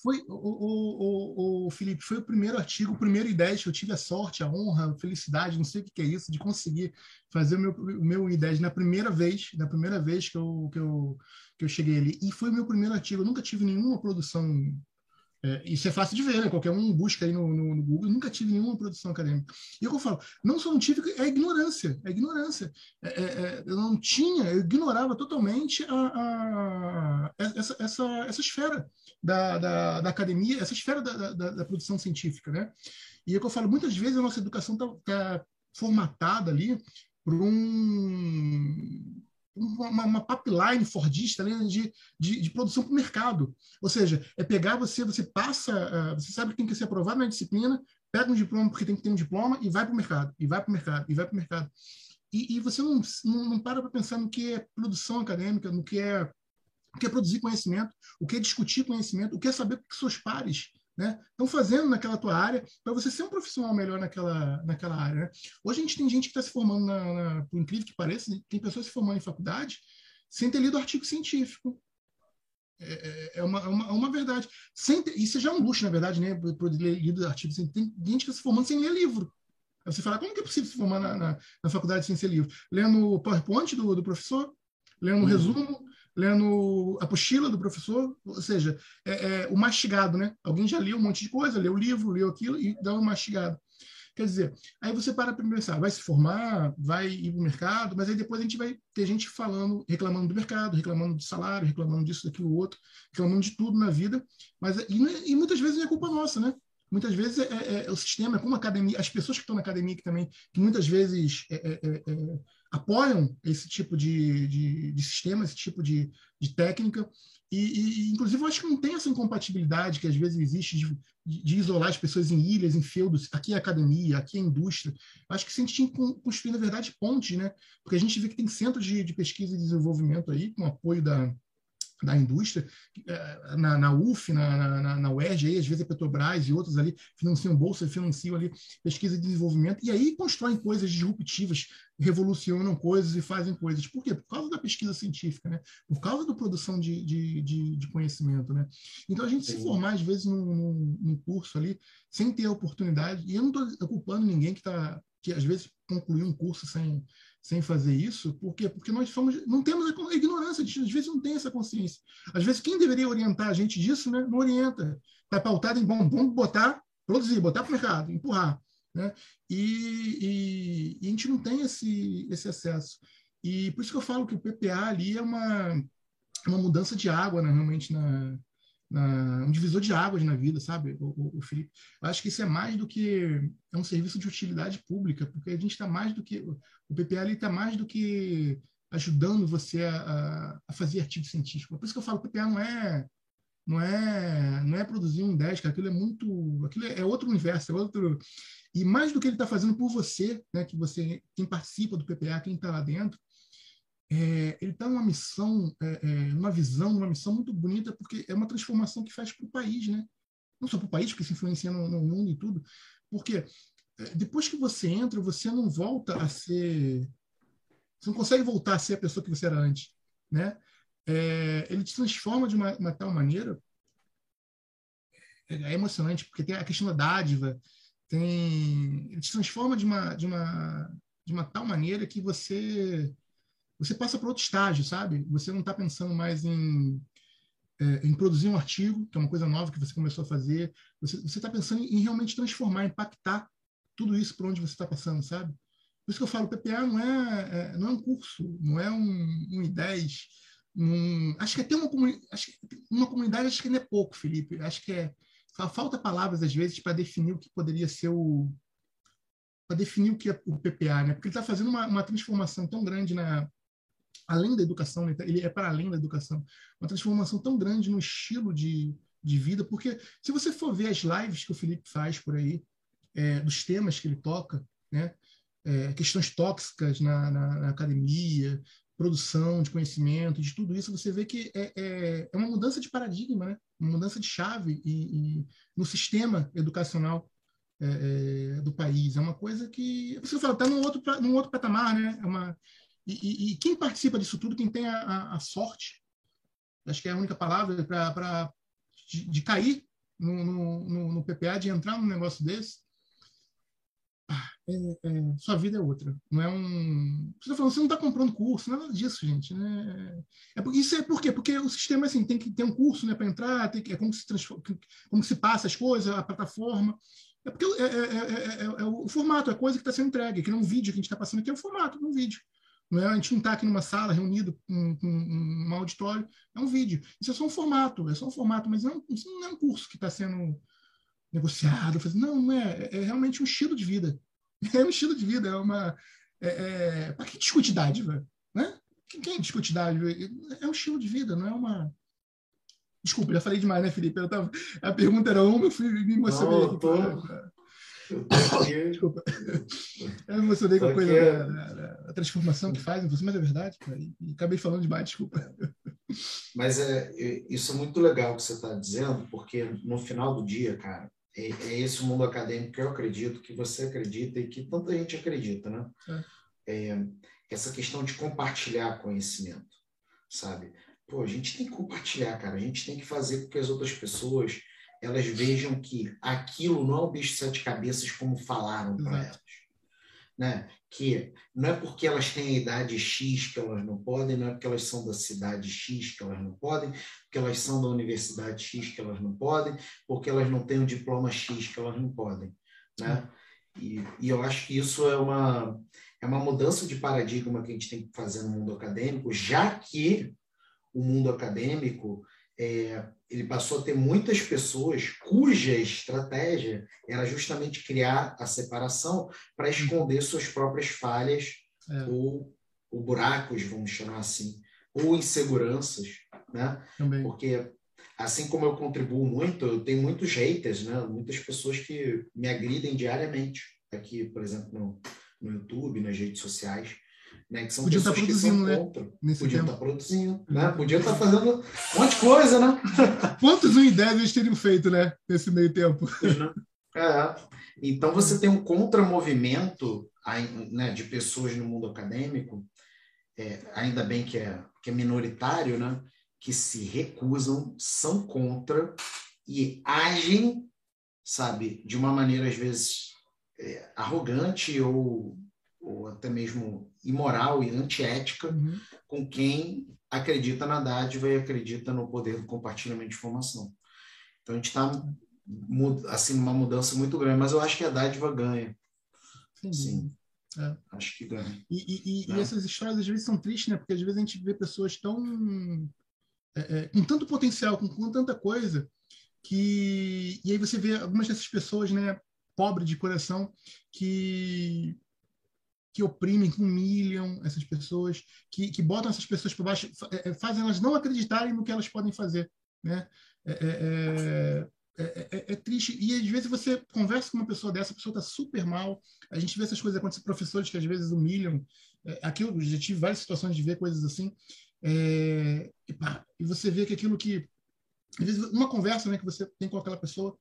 Foi, o, o, o, Felipe, foi o primeiro artigo, o primeiro I10 que eu tive a sorte, a honra, a felicidade, não sei o que é isso, de conseguir fazer o meu, o meu I10 na primeira vez, na primeira vez que eu, que, eu, que eu cheguei ali. E foi o meu primeiro artigo, eu nunca tive nenhuma produção é, isso é fácil de ver, né? Qualquer um busca aí no, no, no Google. Eu nunca tive nenhuma produção acadêmica. E é o que eu falo, não só não tive, é ignorância. É ignorância. É, é, é eu não tinha, eu ignorava totalmente a, a, essa, essa, essa esfera da, da, da academia, essa esfera da, da, da, produção científica, né? E é o que eu falo, muitas vezes a nossa educação está tá formatada ali por um uma, uma pipeline fordista né, de, de, de, produção para o mercado. Ou seja, é pegar você, você passa, uh, você sabe que tem que ser aprovado na disciplina, pega um diploma porque tem que ter um diploma e vai para o mercado, e vai para o mercado, e vai para o mercado. E, e, você não, não, não para para pensar no que é produção acadêmica, no que é, que é produzir conhecimento, o que é discutir conhecimento, o que é saber o que seus pares né? Estão fazendo naquela tua área para você ser um profissional melhor naquela, naquela área. Né? Hoje a gente tem gente que está se formando, na, na, por incrível que pareça, tem pessoas se formando em faculdade sem ter lido artigo científico. É, é, é uma, é uma, é uma verdade. Sem ter, isso já é um luxo, na verdade, né? Por ler lido artigo científico. Tem gente que está se formando sem ler livro. Aí você fala, como que é possível se formar na, na, na faculdade sem ser livro? Lendo o PowerPoint do, do professor, lendo o uhum. resumo, lendo a apostila do professor, ou seja, é, é, o mastigado, né? Alguém já leu um monte de coisa, leu o livro, leu aquilo e dá uma mastigada. Quer dizer, aí você para para pensar, vai se formar, vai ir para o mercado, mas aí depois a gente vai ter gente falando, reclamando do mercado, reclamando do salário, reclamando disso, daquilo, outro, reclamando de tudo na vida, mas e, e muitas vezes é culpa nossa, né? Muitas vezes é, é, é o sistema, é como a academia, as pessoas que estão na academia que também, que muitas vezes é, é, apoiam esse tipo de, de, de sistema, esse tipo de, de técnica. E, e, inclusive, eu acho que não tem essa incompatibilidade que às vezes existe de, de, isolar as pessoas em ilhas, em feudos. Aqui é academia, aqui é indústria. Eu acho que se a gente tinha que construir, na verdade, pontes, né? Porque a gente vê que tem centros de, de pesquisa e desenvolvimento aí, com apoio da, da indústria, eh, na, na UF, na, na, na UERJ, aí, às vezes a Petrobras e outros ali financiam bolsa, financiam ali pesquisa e desenvolvimento, e aí constroem coisas disruptivas, revolucionam coisas e fazem coisas. Por quê? Por causa da pesquisa científica, né? por causa da produção de, de, de, de conhecimento. Né? Então, a gente Sim. se formar, às vezes, num, num, num, curso ali, sem ter a oportunidade, e eu não estou culpando ninguém que, tá, que às vezes concluiu um curso sem sem fazer isso, por quê? Porque nós somos, não temos a ignorância, às vezes não tem essa consciência. Às vezes quem deveria orientar a gente disso, né, não orienta. Está pautado em bom, vamos botar, produzir, botar para o mercado, empurrar. Né? E, e, e, a gente não tem esse, esse acesso. E por isso que eu falo que o PPA ali é uma, uma mudança de água, né, realmente, na, na, um divisor de águas na vida, sabe, o, o, o, Felipe? Eu acho que isso é mais do que é um serviço de utilidade pública, porque a gente está mais do que o PPL está mais do que ajudando você a, a, fazer artigo científico. Por isso que eu falo, o PPA não é não é não é produzir um 10, cara, aquilo é muito, aquilo é outro universo, é outro e mais do que ele está fazendo por você, né, que você quem participa do PPA, quem está lá dentro, é, ele está numa missão, é, é, uma visão, uma missão muito bonita, porque é uma transformação que faz para o país, né? Não só para o país, porque se influencia no, no, mundo e tudo. Porque é, depois que você entra, você não volta a ser. Você não consegue voltar a ser a pessoa que você era antes, né? É, ele te transforma de uma, uma tal maneira. É, é emocionante, porque tem a questão da dádiva, tem, ele te transforma de uma, de uma, de uma tal maneira que você você passa para outro estágio, sabe? Você não está pensando mais em, é, em produzir um artigo, que é uma coisa nova que você começou a fazer. Você está pensando em realmente transformar, impactar tudo isso para onde você está passando, sabe? Por isso que eu falo, o PPA não é, é, não é um curso, não é um, um I10. Um, acho que até uma, acho uma comunidade acho que não é pouco, Felipe. Acho que é falta palavras às vezes para definir o que poderia ser o para definir o que é o PPA, né? Porque ele está fazendo uma, uma transformação tão grande na além da educação, né? ele é para além da educação. Uma transformação tão grande no estilo de, de vida, porque se você for ver as lives que o Felipe faz por aí, é, dos temas que ele toca, né? É, questões tóxicas na, na, na, academia, produção de conhecimento, de tudo isso, você vê que é, é, é uma mudança de paradigma, né? uma mudança de chave e, e no sistema educacional é, é, do país. É uma coisa que, você fala, está num outro, num outro patamar, né? É uma, e, e, e, quem participa disso tudo, quem tem a, a, sorte, acho que é a única palavra para de, de, cair no, no, no, PPA, de entrar num negócio desse, ah, é, é, sua vida é outra. Não é um. Você está falando, você não está comprando curso, nada disso, gente. Né? É, isso é por quê? Porque o sistema assim, tem que ter um curso né, para entrar, tem que, é como se, como se passa as coisas, a plataforma. É porque é, é, é, o formato, a coisa que está sendo entregue, que não é um vídeo que a gente está passando aqui, é o formato de um vídeo. Não é, a gente não está aqui numa sala reunido com, com, um auditório, é um vídeo. Isso é só um formato, é só um formato, mas não, isso não é um curso que está sendo negociado. Não, não é, é realmente um estilo de vida. [laughs] É um estilo de vida, é uma. É, é, para que discute dádiva? Né? Quem, discute dádiva? É um estilo de vida, não é uma. Desculpa, já falei demais, né, Felipe? Tava... A pergunta era uma, eu fui me emocionei. Não, tô... Desculpa. Eu emocionei com a coisa da, da, da, transformação que faz você, mas é verdade, cara, e, e acabei falando demais, desculpa. Mas é, isso é muito legal que você está dizendo, porque no final do dia, cara, é, é, esse mundo acadêmico que eu acredito, que você acredita e que tanta gente acredita, né? É. é essa questão de compartilhar conhecimento, sabe? Pô, a gente tem que compartilhar, cara. A gente tem que fazer com que as outras pessoas elas vejam que aquilo não é um bicho de sete cabeças como falaram para elas. Né? Que não é porque elas têm a idade X que elas não podem, não é porque elas são da cidade X que elas não podem, porque elas são da universidade X que elas não podem, porque elas não têm o diploma X que elas não podem. Né? E, e eu acho que isso é uma, é uma mudança de paradigma que a gente tem que fazer no mundo acadêmico, já que o mundo acadêmico é, ele passou a ter muitas pessoas cuja estratégia era justamente criar a separação para uhum. esconder suas próprias falhas é. ou, ou, buracos, vamos chamar assim, ou inseguranças, né? Também. Porque assim como eu contribuo muito, eu tenho muitos haters, né? Muitas pessoas que me agridem diariamente aqui, por exemplo, no, no YouTube, nas redes sociais. Né, que são Podia estar produzindo, né? Podia estar produzindo, né? Podia estar fazendo um monte de coisa, né? Quantos 1 em 10 eles teriam feito, né? Nesse meio tempo. É. Então você tem um contramovimento né, de pessoas no mundo acadêmico, é, ainda bem que é, que é minoritário, né? Que se recusam, são contra e agem, sabe, de uma maneira às vezes é, arrogante ou ou até mesmo imoral e antiética uhum. com quem acredita na dádiva e acredita no poder do compartilhamento de informação. Então a gente está assim numa mudança muito grande, mas eu acho que a dádiva ganha. Sim. Sim. É. Acho que ganha. E, e, e, é. essas histórias às vezes são tristes, né? Porque às vezes a gente vê pessoas tão é, é, com tanto potencial, com, com tanta coisa que e aí você vê algumas dessas pessoas, né? Pobre de coração que que oprimem, que humilham essas pessoas, que, que botam essas pessoas para baixo, é, é, fazem elas não acreditarem no que elas podem fazer. Né? É, é, é, é, triste. E às vezes você conversa com uma pessoa dessa, a pessoa está super mal. A gente vê essas coisas acontecer, professores que às vezes humilham. aqui eu já tive várias situações de ver coisas assim. E, pá, e, você vê que aquilo que. Às vezes, uma conversa né, que você tem com aquela pessoa,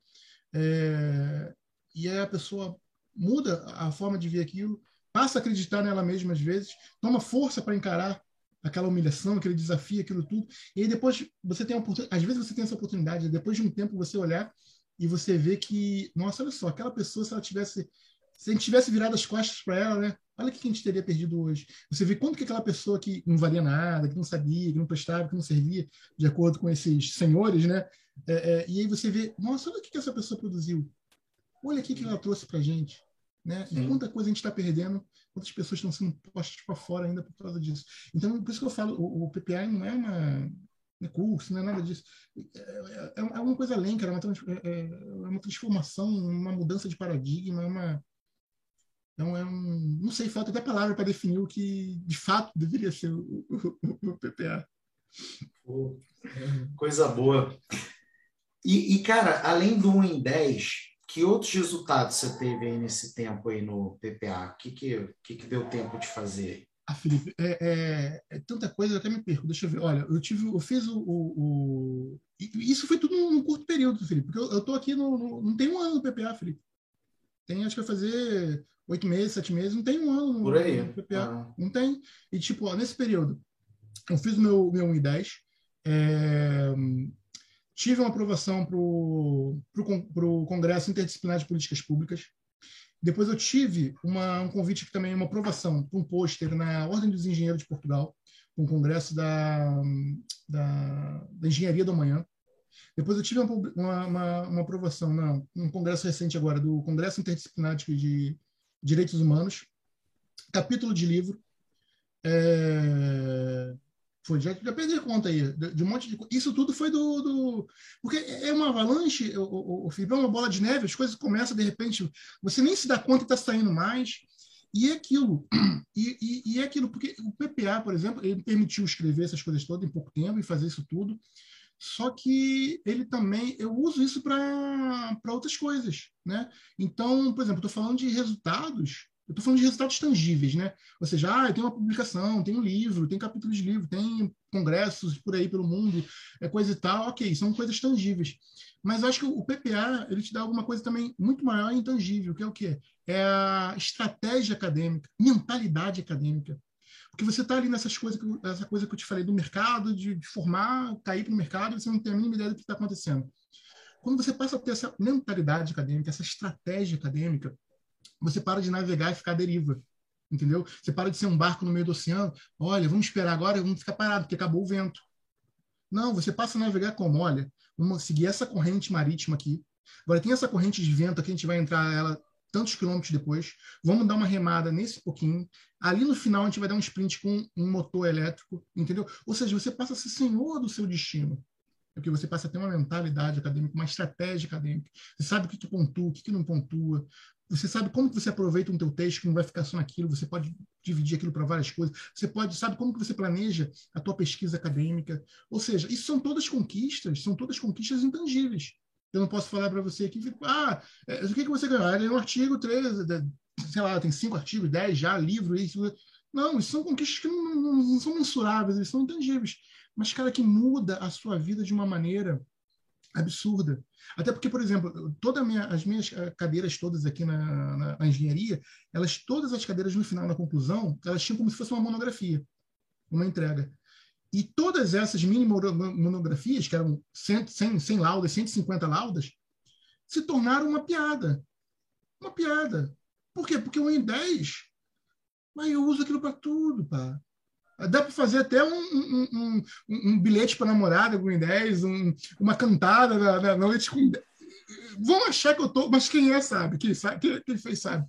e aí a pessoa muda a forma de ver aquilo passa a acreditar nela mesma às vezes, toma força para encarar aquela humilhação, aquele desafio, aquilo tudo. E aí depois você tem a oportunidade, às vezes você tem essa oportunidade, depois de um tempo você olhar e você vê que, nossa, olha só, aquela pessoa se ela tivesse se a gente tivesse virado as costas para ela, né? Olha o que a gente teria perdido hoje. Você vê quanto que aquela pessoa que não valia nada, que não sabia, que não prestava, que não servia, de acordo com esses senhores, né? É, é, e aí você vê, nossa, olha o que, que essa pessoa produziu. Olha o que ela trouxe para gente. Né? E quanta coisa a gente está perdendo, quantas pessoas estão sendo postas para fora ainda por causa disso. Então, por isso que eu falo, o, o PPI não é uma é curso, não é nada disso. É, é, é, uma coisa além, cara, é uma, é, é, uma transformação, uma mudança de paradigma, é uma. É um, é um, não sei, falta até palavra para definir o que de fato deveria ser o, o, o PPA. Coisa boa. E, e, cara, além do 1 em 10, que outros resultados você teve aí nesse tempo aí no PPA? O que que, que, que deu tempo de fazer? Ah, Felipe, é, é, é, tanta coisa, eu até me perco. Deixa eu ver. Olha, eu tive, eu fiz o, o, o... isso foi tudo num curto período, Felipe, porque eu, tô aqui no, no, não tem um ano no PPA, Felipe. Tem, acho que vai fazer oito meses, sete meses, não tem um ano no, Por aí. no PPA, ah. não tem. E tipo, ó, nesse período, eu fiz o meu meu 1 e 10, é, tive uma aprovação para o Congresso Interdisciplinar de Políticas Públicas. Depois eu tive uma, um convite também, uma aprovação para um pôster na Ordem dos Engenheiros de Portugal, um congresso da, da, da, Engenharia do Amanhã. Depois eu tive uma, uma, uma aprovação num congresso recente agora, do Congresso Interdisciplinar de Direitos Humanos, capítulo de livro. É, foi, já, já perdi conta aí, de, de, um monte de Isso tudo foi do. do porque é uma avalanche, o, o, o Felipe, é uma bola de neve, as coisas começam, de repente, você nem se dá conta que está saindo mais. E é aquilo. E, e, e, é aquilo, porque o PPA, por exemplo, ele permitiu escrever essas coisas todas em pouco tempo e fazer isso tudo. Só que ele também, eu uso isso para outras coisas, né? Então, por exemplo, estou falando de resultados eu estou falando de resultados tangíveis, né? Ou seja, ah, tem uma publicação, tem um livro, tem capítulos de livro, tem congressos por aí pelo mundo, é coisa e tal, ok, são coisas tangíveis. Mas acho que o PPA ele te dá alguma coisa também muito maior e intangível, que é o quê? É a estratégia acadêmica, mentalidade acadêmica. Porque você está ali nessas coisas, que, essa coisa que eu te falei do mercado, de, de formar, cair para o mercado, você não tem a mínima ideia do que está acontecendo. Quando você passa a ter essa mentalidade acadêmica, essa estratégia acadêmica, você para de navegar e ficar à deriva. Entendeu? Você para de ser um barco no meio do oceano. Olha, vamos esperar agora, vamos ficar parado, porque acabou o vento. Não, você passa a navegar como? Olha, vamos seguir essa corrente marítima aqui. Agora tem essa corrente de vento aqui, a gente vai entrar ela tantos quilômetros depois. Vamos dar uma remada nesse pouquinho. Ali no final a gente vai dar um sprint com um motor elétrico, entendeu? Ou seja, você passa a ser senhor do seu destino. É porque você passa a ter uma mentalidade acadêmica, uma estratégia acadêmica. Você sabe o que, que pontua, o que, que não pontua. Você sabe como que você aproveita um teu texto que não vai ficar só naquilo. Você pode dividir aquilo para várias coisas. Você pode sabe como que você planeja a tua pesquisa acadêmica. Ou seja, isso são todas conquistas, são todas conquistas intangíveis. Eu não posso falar para você aqui, ah, é, o que, que você ganhou? Ah, um artigo 13, sei lá, tem cinco artigos, dez já, livro, isso. Não, isso são conquistas que não, não, não são mensuráveis, eles são intangíveis. Mas, cara, que muda a sua vida de uma maneira absurda. Até porque, por exemplo, toda minha, as minhas eh, cadeiras todas aqui na, na, na, engenharia, elas todas as cadeiras no final, na conclusão, elas tinham como se fosse uma monografia, uma entrega. E todas essas mini monografias, que eram 100, 100, 100 laudas, 150 laudas, se tornaram uma piada. Uma piada. Por quê? Porque o em 10, mas eu uso aquilo para tudo, pá. Dá para fazer até um, um, um, um bilhete para namorada com 10, um, uma cantada na, na noite com 10. Vão achar que eu tô, mas quem é sabe, quem, sabe, quem, quem fez sabe.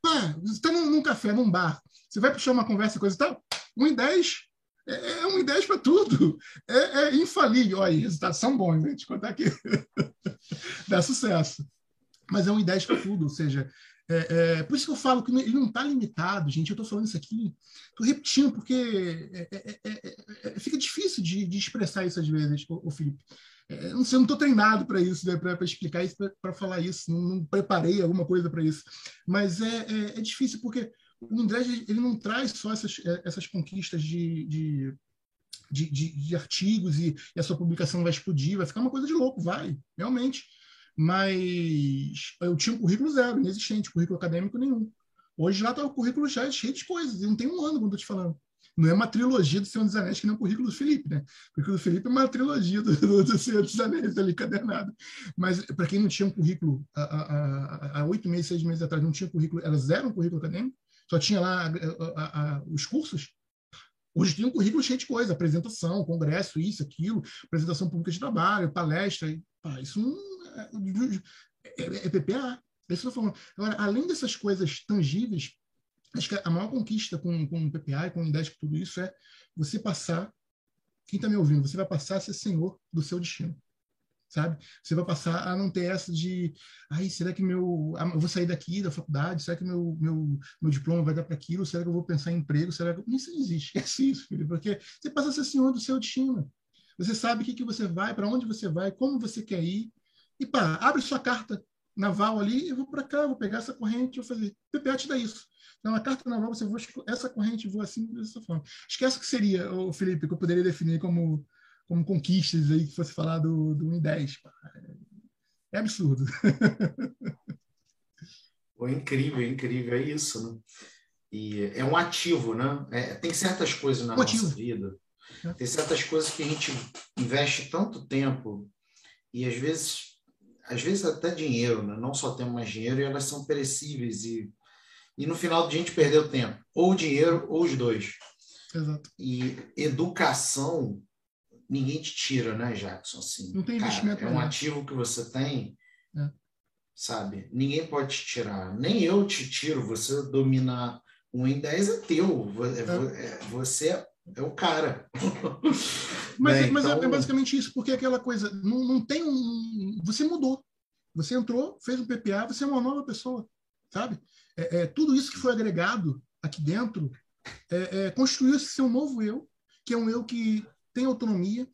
Pá, você está num, num, café, num bar, você vai puxar uma conversa, coisa e tal, um em 10 é, é um em 10 para tudo. É, é, infalível. Olha, resultados são bons, né? Te contar aqui. [laughs] Dá sucesso. Mas é um em 10 para tudo, ou seja, é, é, por isso que eu falo que ele não está limitado, gente. Eu estou falando isso aqui, estou repetindo, porque é, é, é, é, fica difícil de, de, expressar isso às vezes, o, o Felipe. não sei, eu não estou treinado para isso, né, para explicar isso, para falar isso, não, não, preparei alguma coisa para isso. Mas é, difícil, porque o André ele não traz só essas, essas conquistas de, de de, de, de, artigos e, e, a sua publicação vai explodir, vai ficar uma coisa de louco, vai, realmente mas eu tinha um currículo zero, inexistente, currículo acadêmico nenhum. Hoje lá está o currículo já cheio de coisas, e não tem um ano, quando eu te falando. Não é uma trilogia do Senhor dos Anéis, que nem o currículo do Felipe, né? O currículo do Felipe é uma trilogia do, do, do Senhor dos Anéis ali, cadernado. Mas para quem não tinha um currículo, há oito meses, seis meses atrás, não tinha currículo, era zero um currículo acadêmico, só tinha lá a, a, os cursos, Hoje tem um currículo cheio de coisa, apresentação, congresso, isso, aquilo, apresentação pública de trabalho, palestra. Pá, isso não é, é, é PPA. É isso que eu falando. Agora, além dessas coisas tangíveis, acho que a maior conquista com, com o PPA e com o IDES, com tudo isso, é você passar. Quem está me ouvindo, você vai passar a ser senhor do seu destino. Sabe? Você vai passar a não ter essa de, ai, será que meu, eu vou sair daqui da faculdade? Será que meu meu, meu diploma vai dar para aquilo? Será que eu vou pensar em emprego? Será que isso não existe? Esquece [laughs] isso, filho, porque você passa a ser senhor do seu destino. Você sabe o que, que você vai, para onde você vai, como você quer ir, e pá, abre sua carta naval ali, eu vou para cá, vou pegar essa corrente, vou fazer. PPA te dá isso. Então, a carta naval, você voa essa corrente, voa assim, dessa forma. Esquece que seria, o Felipe, que eu poderia definir como, como conquistas aí, que fosse falar do, do 1 em 10. É absurdo. [laughs] Pô, incrível, incrível, é isso, né? E é um ativo, né? É, tem certas coisas na nossa vida, é. tem certas coisas que a gente investe tanto tempo e às vezes às vezes até dinheiro, né? não só temos mais dinheiro, e elas são perecíveis. E, e no final a gente perdeu tempo, ou dinheiro ou os dois. Exato. E educação, ninguém te tira, né, Jackson? Assim, não tem investimento. Cara, é um ativo que você tem, é. sabe? Ninguém pode te tirar. Nem eu te tiro. Você dominar um em 10 é teu. É. é. Você é o cara. [laughs] Mas, né? mas é, então... é, basicamente isso, porque aquela coisa, não, não tem um. Você mudou. Você entrou, fez um PPA, você é uma nova pessoa, sabe? É, é tudo isso que foi agregado aqui dentro é, é, construiu-se ser um novo eu, que é um eu que tem autonomia,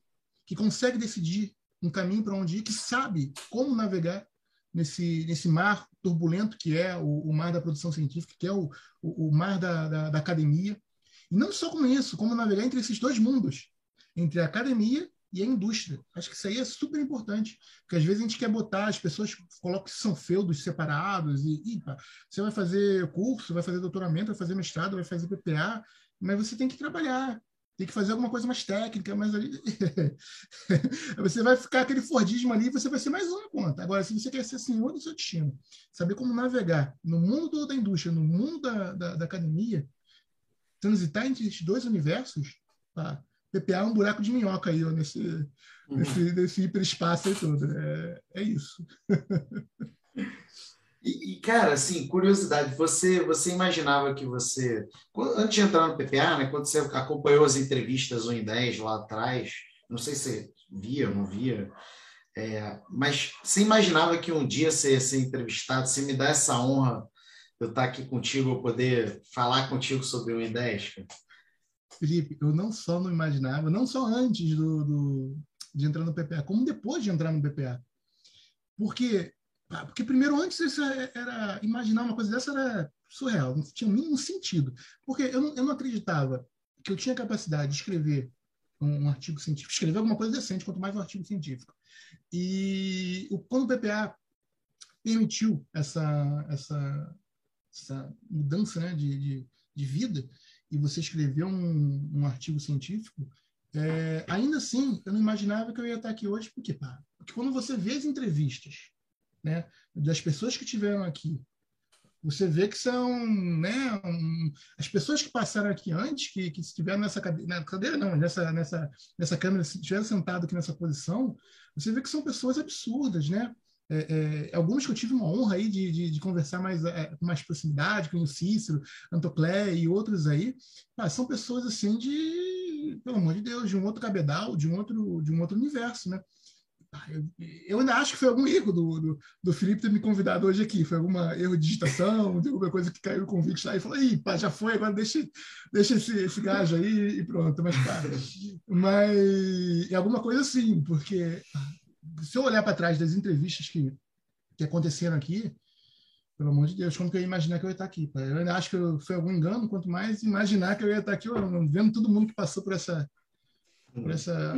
que consegue decidir um caminho para onde ir, que sabe como navegar nesse, nesse mar turbulento que é o, o mar da produção científica, que é o, o, o mar da, da, da academia. E não só com isso, como navegar entre esses dois mundos, entre a academia e a indústria. Acho que isso aí é super importante, porque às vezes a gente quer botar, as pessoas colocam que são feudos separados, e, pá, você vai fazer curso, vai fazer doutoramento, vai fazer mestrado, vai fazer PPA, mas você tem que trabalhar, tem que fazer alguma coisa mais técnica, mas ali [laughs] você vai ficar aquele Fordismo ali, você vai ser mais uma conta. Agora, se você quer ser senhor do seu destino, saber como navegar no mundo da indústria, no mundo da, da, da academia, transitar entre esses dois universos, tá? PPA é um buraco de minhoca aí, ó, nesse, uhum. nesse, nesse hiperespaço aí todo. É, é isso. [laughs] E, e, cara, assim, curiosidade, você você imaginava que você, antes de entrar no PPA, né, quando você acompanhou as entrevistas 1 em 10 lá atrás, não sei se via, não via. É, mas você imaginava que um dia você ia ser entrevistado? Você me dá essa honra de eu estar aqui contigo, eu poder falar contigo sobre o I10? Felipe, eu não só não imaginava, não só antes do, do, de entrar no PPA, como depois de entrar no PPA. Porque, porque primeiro, antes isso era, imaginar uma coisa dessa era surreal, não tinha o mínimo sentido. Porque eu não, eu não acreditava que eu tinha capacidade de escrever um, um, artigo científico, escrever alguma coisa decente, quanto mais um artigo científico. E o, quando o PPA permitiu essa, essa, essa mudança né, de, de, de vida, e você escreveu um, um artigo científico, é, ainda assim, eu não imaginava que eu ia estar aqui hoje, porque, pá, porque quando você vê as entrevistas né, das pessoas que tiveram aqui, você vê que são né, um, as pessoas que passaram aqui antes, que, que estiveram nessa cadeira, na cadeira não, nessa, nessa, nessa câmera, estiveram sentado aqui nessa posição, você vê que são pessoas absurdas, né? É, é, alguns que eu tive uma honra aí de, de, de conversar mais é, com mais proximidade, como o Cícero, Antoclé e outros aí, ah, são pessoas assim de, pelo amor de Deus, de um outro cabedal, de um outro, de um outro universo, né? Ah, eu, eu, ainda acho que foi algum erro do, do, do, Felipe ter me convidado hoje aqui. Foi algum erro de digitação, [laughs] alguma coisa que caiu o convite lá e falou: Ih, pá, já foi, agora deixa, deixa esse, esse gajo aí e pronto. Mas, pá, mas alguma coisa assim, porque se eu olhar para trás das entrevistas que, que aconteceram aqui, pelo amor de Deus, como que eu ia imaginar que eu ia estar aqui? Eu ainda acho que foi algum engano, quanto mais imaginar que eu ia estar aqui, vendo todo mundo que passou por essa, por essa,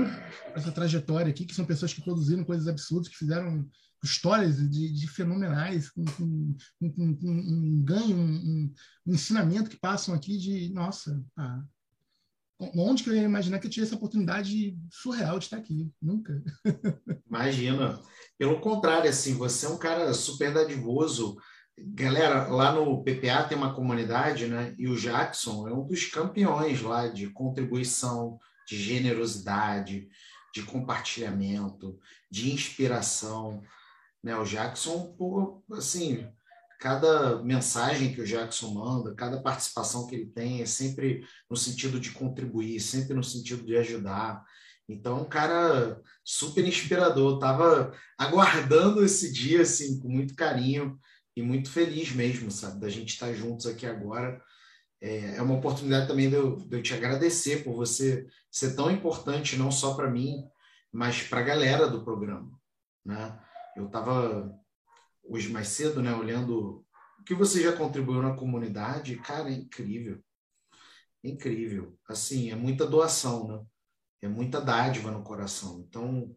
essa trajetória aqui, que são pessoas que produziram coisas absurdas, que fizeram histórias de, de fenomenais, com, com, com, com, um ganho, um, um, ensinamento que passam aqui de, nossa, ah, onde que eu ia imaginar que eu tinha essa oportunidade surreal de estar aqui? Nunca. [laughs] Imagina. Pelo contrário, assim, você é um cara super dadivoso. Galera, lá no PPA tem uma comunidade, né? E o Jackson é um dos campeões lá de contribuição, de generosidade, de compartilhamento, de inspiração. Né? O Jackson, assim, cada mensagem que o Jackson manda, cada participação que ele tem é sempre no sentido de contribuir, sempre no sentido de ajudar. Então, um cara super inspirador. Estava aguardando esse dia assim com muito carinho e muito feliz mesmo, sabe, da gente estar juntos aqui agora é, é uma oportunidade também de eu, de eu te agradecer por você ser tão importante, não só para mim, mas para a galera do programa. Né? Eu estava hoje mais cedo, né, olhando o que você já contribuiu na comunidade, cara, é incrível. É incrível. Assim, é muita doação, né? É muita dádiva no coração. Então,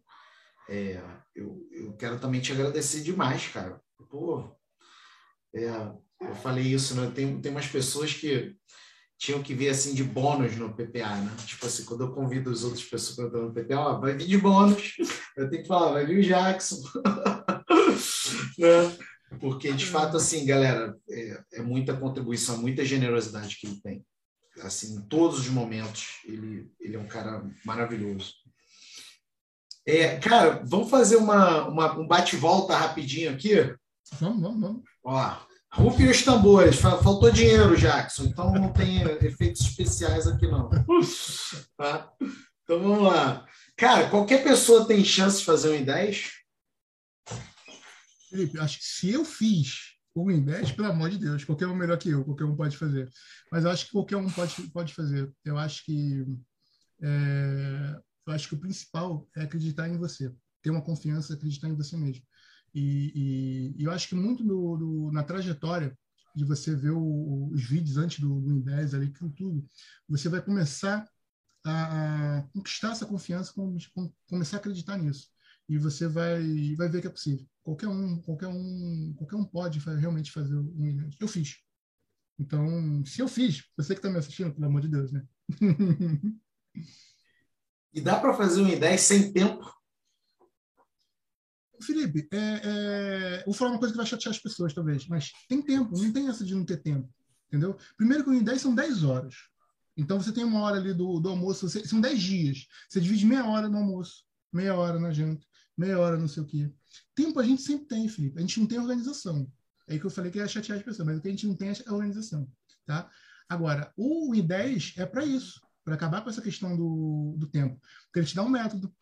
é, eu, eu quero também te agradecer demais, cara. Pô, é, eu falei isso, né? Tem, tem umas pessoas que tinham que vir assim de bônus no PPA, né? Tipo assim, quando eu convido as outras pessoas para entrar no PPA, ó, vai vir de bônus. Eu tenho que falar, vai vir o Jackson. [laughs] né? Porque, de fato, assim, galera, é, é, muita contribuição, muita generosidade que ele tem. Assim, em todos os momentos, ele, ele é um cara maravilhoso. É, cara, vamos fazer uma, uma um bate-volta rapidinho aqui? Vamos, vamos, vamos. Ó, Rufem os tambores. Faltou dinheiro, Jackson. Então não tem efeitos especiais aqui, não. Tá? Então vamos lá. Cara, qualquer pessoa tem chance de fazer um em 10? Felipe, acho que se eu fiz um em 10, pelo amor de Deus, qualquer um melhor que eu, qualquer um pode fazer. Mas eu acho que qualquer um pode, pode fazer. Eu acho que é, eu acho que o principal é acreditar em você, ter uma confiança, acreditar em você mesmo. E, e, e eu acho que muito na trajetória de você ver o, os vídeos antes do, do ali, tudo, você vai começar a, a conquistar essa confiança, com, com, começar a acreditar nisso. E você vai, vai ver que é possível. Qualquer um, qualquer um, qualquer um pode realmente fazer o Indes. Eu fiz. Então, se eu fiz, você que está me assistindo, pelo amor de Deus, né? [laughs] e dá para fazer um I10 sem tempo? Felipe, é, é, vou falar uma coisa que vai chatear as pessoas, talvez, mas tem tempo, não tem essa de não ter tempo, entendeu? Primeiro que o 10 são 10 horas. Então você tem uma hora ali do, do almoço, você, são 10 dias. Você divide meia hora no almoço, meia hora na janta, meia hora não sei o quê. Tempo a gente sempre tem, Felipe. A gente não tem organização. É aí que eu falei que ia chatear as pessoas, mas o que a gente não tem é organização. Tá? Agora, o I10 é para isso, para acabar com essa questão do, do tempo. Porque ele te dá um método,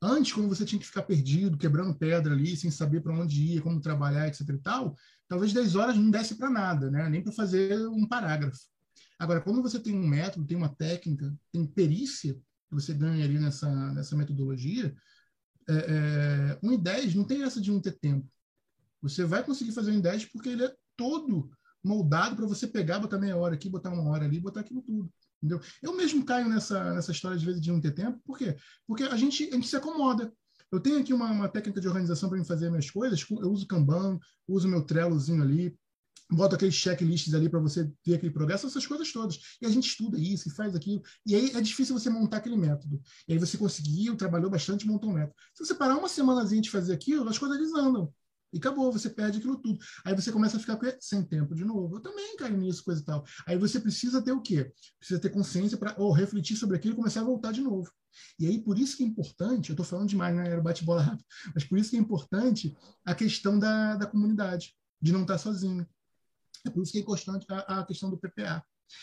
Antes, quando você tinha que ficar perdido, quebrando pedra ali, sem saber para onde ir, como trabalhar, etc e tal, talvez 10 horas não desse para nada, né? nem para fazer um parágrafo. Agora, quando você tem um método, tem uma técnica, tem perícia que você ganha ali nessa, nessa metodologia, é, é, um em 10 não tem essa de não ter tempo. Você vai conseguir fazer um em 10 porque ele é todo moldado para você pegar, botar meia hora aqui, botar uma hora ali, botar aquilo tudo. Entendeu? Eu mesmo caio nessa, nessa história de vezes de não ter tempo. Por quê? Porque a gente, a gente se acomoda. Eu tenho aqui uma, uma técnica de organização para fazer minhas coisas. Eu uso Kanban, uso meu Trellozinho ali, boto aqueles checklists ali para você ter aquele progresso, essas coisas todas. E a gente estuda isso e faz aquilo. E aí é difícil você montar aquele método. E aí você conseguiu, trabalhou bastante, montou um método. Se você parar uma semanazinha de fazer aquilo, as coisas desandam. E acabou, você perde aquilo tudo. Aí você começa a ficar sem tempo de novo. Eu também caio nisso, coisa e tal. Aí você precisa ter o quê? Precisa ter consciência para ou refletir sobre aquilo e começar a voltar de novo. E aí, por isso que é importante, eu estou falando demais, né? Era bate-bola rápido, mas por isso que é importante a questão da, da comunidade, de não estar sozinho. Por isso que é importante a, a questão do PPA.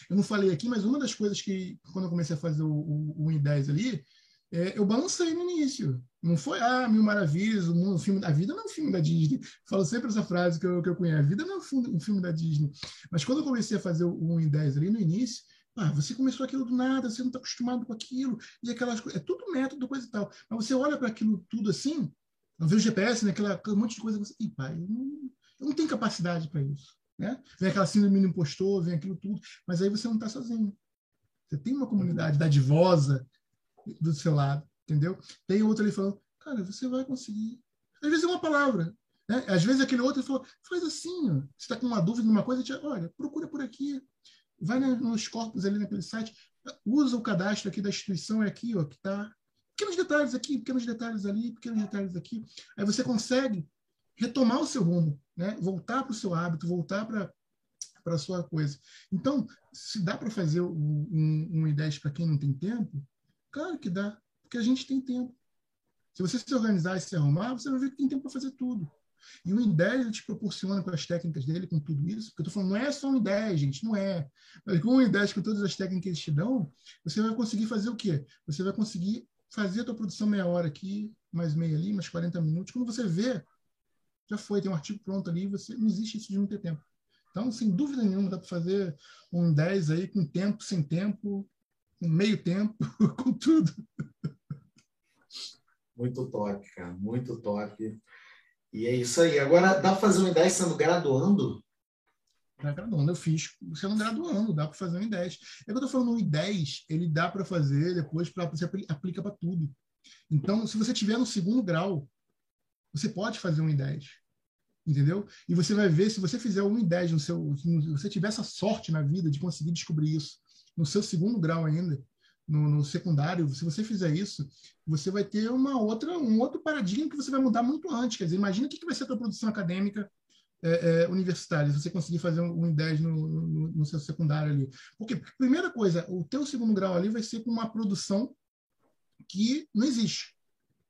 Eu não falei aqui, mas uma das coisas que, quando eu comecei a fazer o, o, o I10 ali, é, eu balancei no início. Não foi, ah, mil maravilhas, o mundo, filme da vida não é um filme da Disney. Falo sempre essa frase que eu, que eu conheço. A vida não é um filme da Disney. Mas quando eu comecei a fazer o 1 em 10 ali no início, ah, você começou aquilo do nada, você não está acostumado com aquilo, e aquelas coisas. É tudo método, coisa e tal. Mas você olha para aquilo tudo assim, não vê o GPS, né, aquela, aquele monte de coisa. Você, pai, eu não, eu não tenho capacidade para isso. Né? Vem aquela síndrome do impostor, vem aquilo tudo. Mas aí você não está sozinho. Você tem uma comunidade dadivosa do seu lado, entendeu? Tem outro ali falando, cara, você vai conseguir. Às vezes é uma palavra. Né? Às vezes aquele outro falou, faz assim, ó. você está com uma dúvida numa coisa, te, olha, procura por aqui, vai nos corpos ali naquele site, usa o cadastro aqui da instituição, é aqui, ó, que está pequenos detalhes aqui, pequenos detalhes ali, pequenos detalhes aqui. Aí você consegue retomar o seu rumo, né? voltar para o seu hábito, voltar para para a sua coisa. Então, se dá para fazer um, um, um para quem não tem tempo, Claro que dá, porque a gente tem tempo. Se você se organizar e se arrumar, você vai ver que tem tempo para fazer tudo. E o IN10 te proporciona com as técnicas dele, com tudo isso, porque eu estou falando, não é só um IN10, gente, não é. Mas com o IN10, com todas as técnicas que eles te dão, você vai conseguir fazer o quê? Você vai conseguir fazer a tua produção meia hora aqui, mais meia ali, mais 40 minutos. Quando você vê, já foi, tem um artigo pronto ali, você não existe isso de não ter tempo. Então, sem dúvida nenhuma, dá para fazer um 10 aí com tempo, sem tempo, com meio tempo, [laughs] com tudo. Muito top, cara, muito top. E é isso aí. Agora, dá para fazer um I10 sendo graduando? Graduando, eu fiz sendo graduando, dá para fazer um I10. É que eu estou falando, um I10, ele dá para fazer depois, para você aplica para tudo. Então, se você tiver no segundo grau, você pode fazer um I10 entendeu? E você vai ver se você fizer um I10 no seu, se você tiver essa sorte na vida de conseguir descobrir isso, no seu segundo grau ainda, no, no, secundário, se você fizer isso, você vai ter uma outra, um outro paradigma que você vai mudar muito antes. Quer dizer, imagina o que vai ser a tua produção acadêmica é, é, universitária, se você conseguir fazer um, um 10 no, no, no, seu secundário ali. Porque, primeira coisa, o teu segundo grau ali vai ser com uma produção que não existe.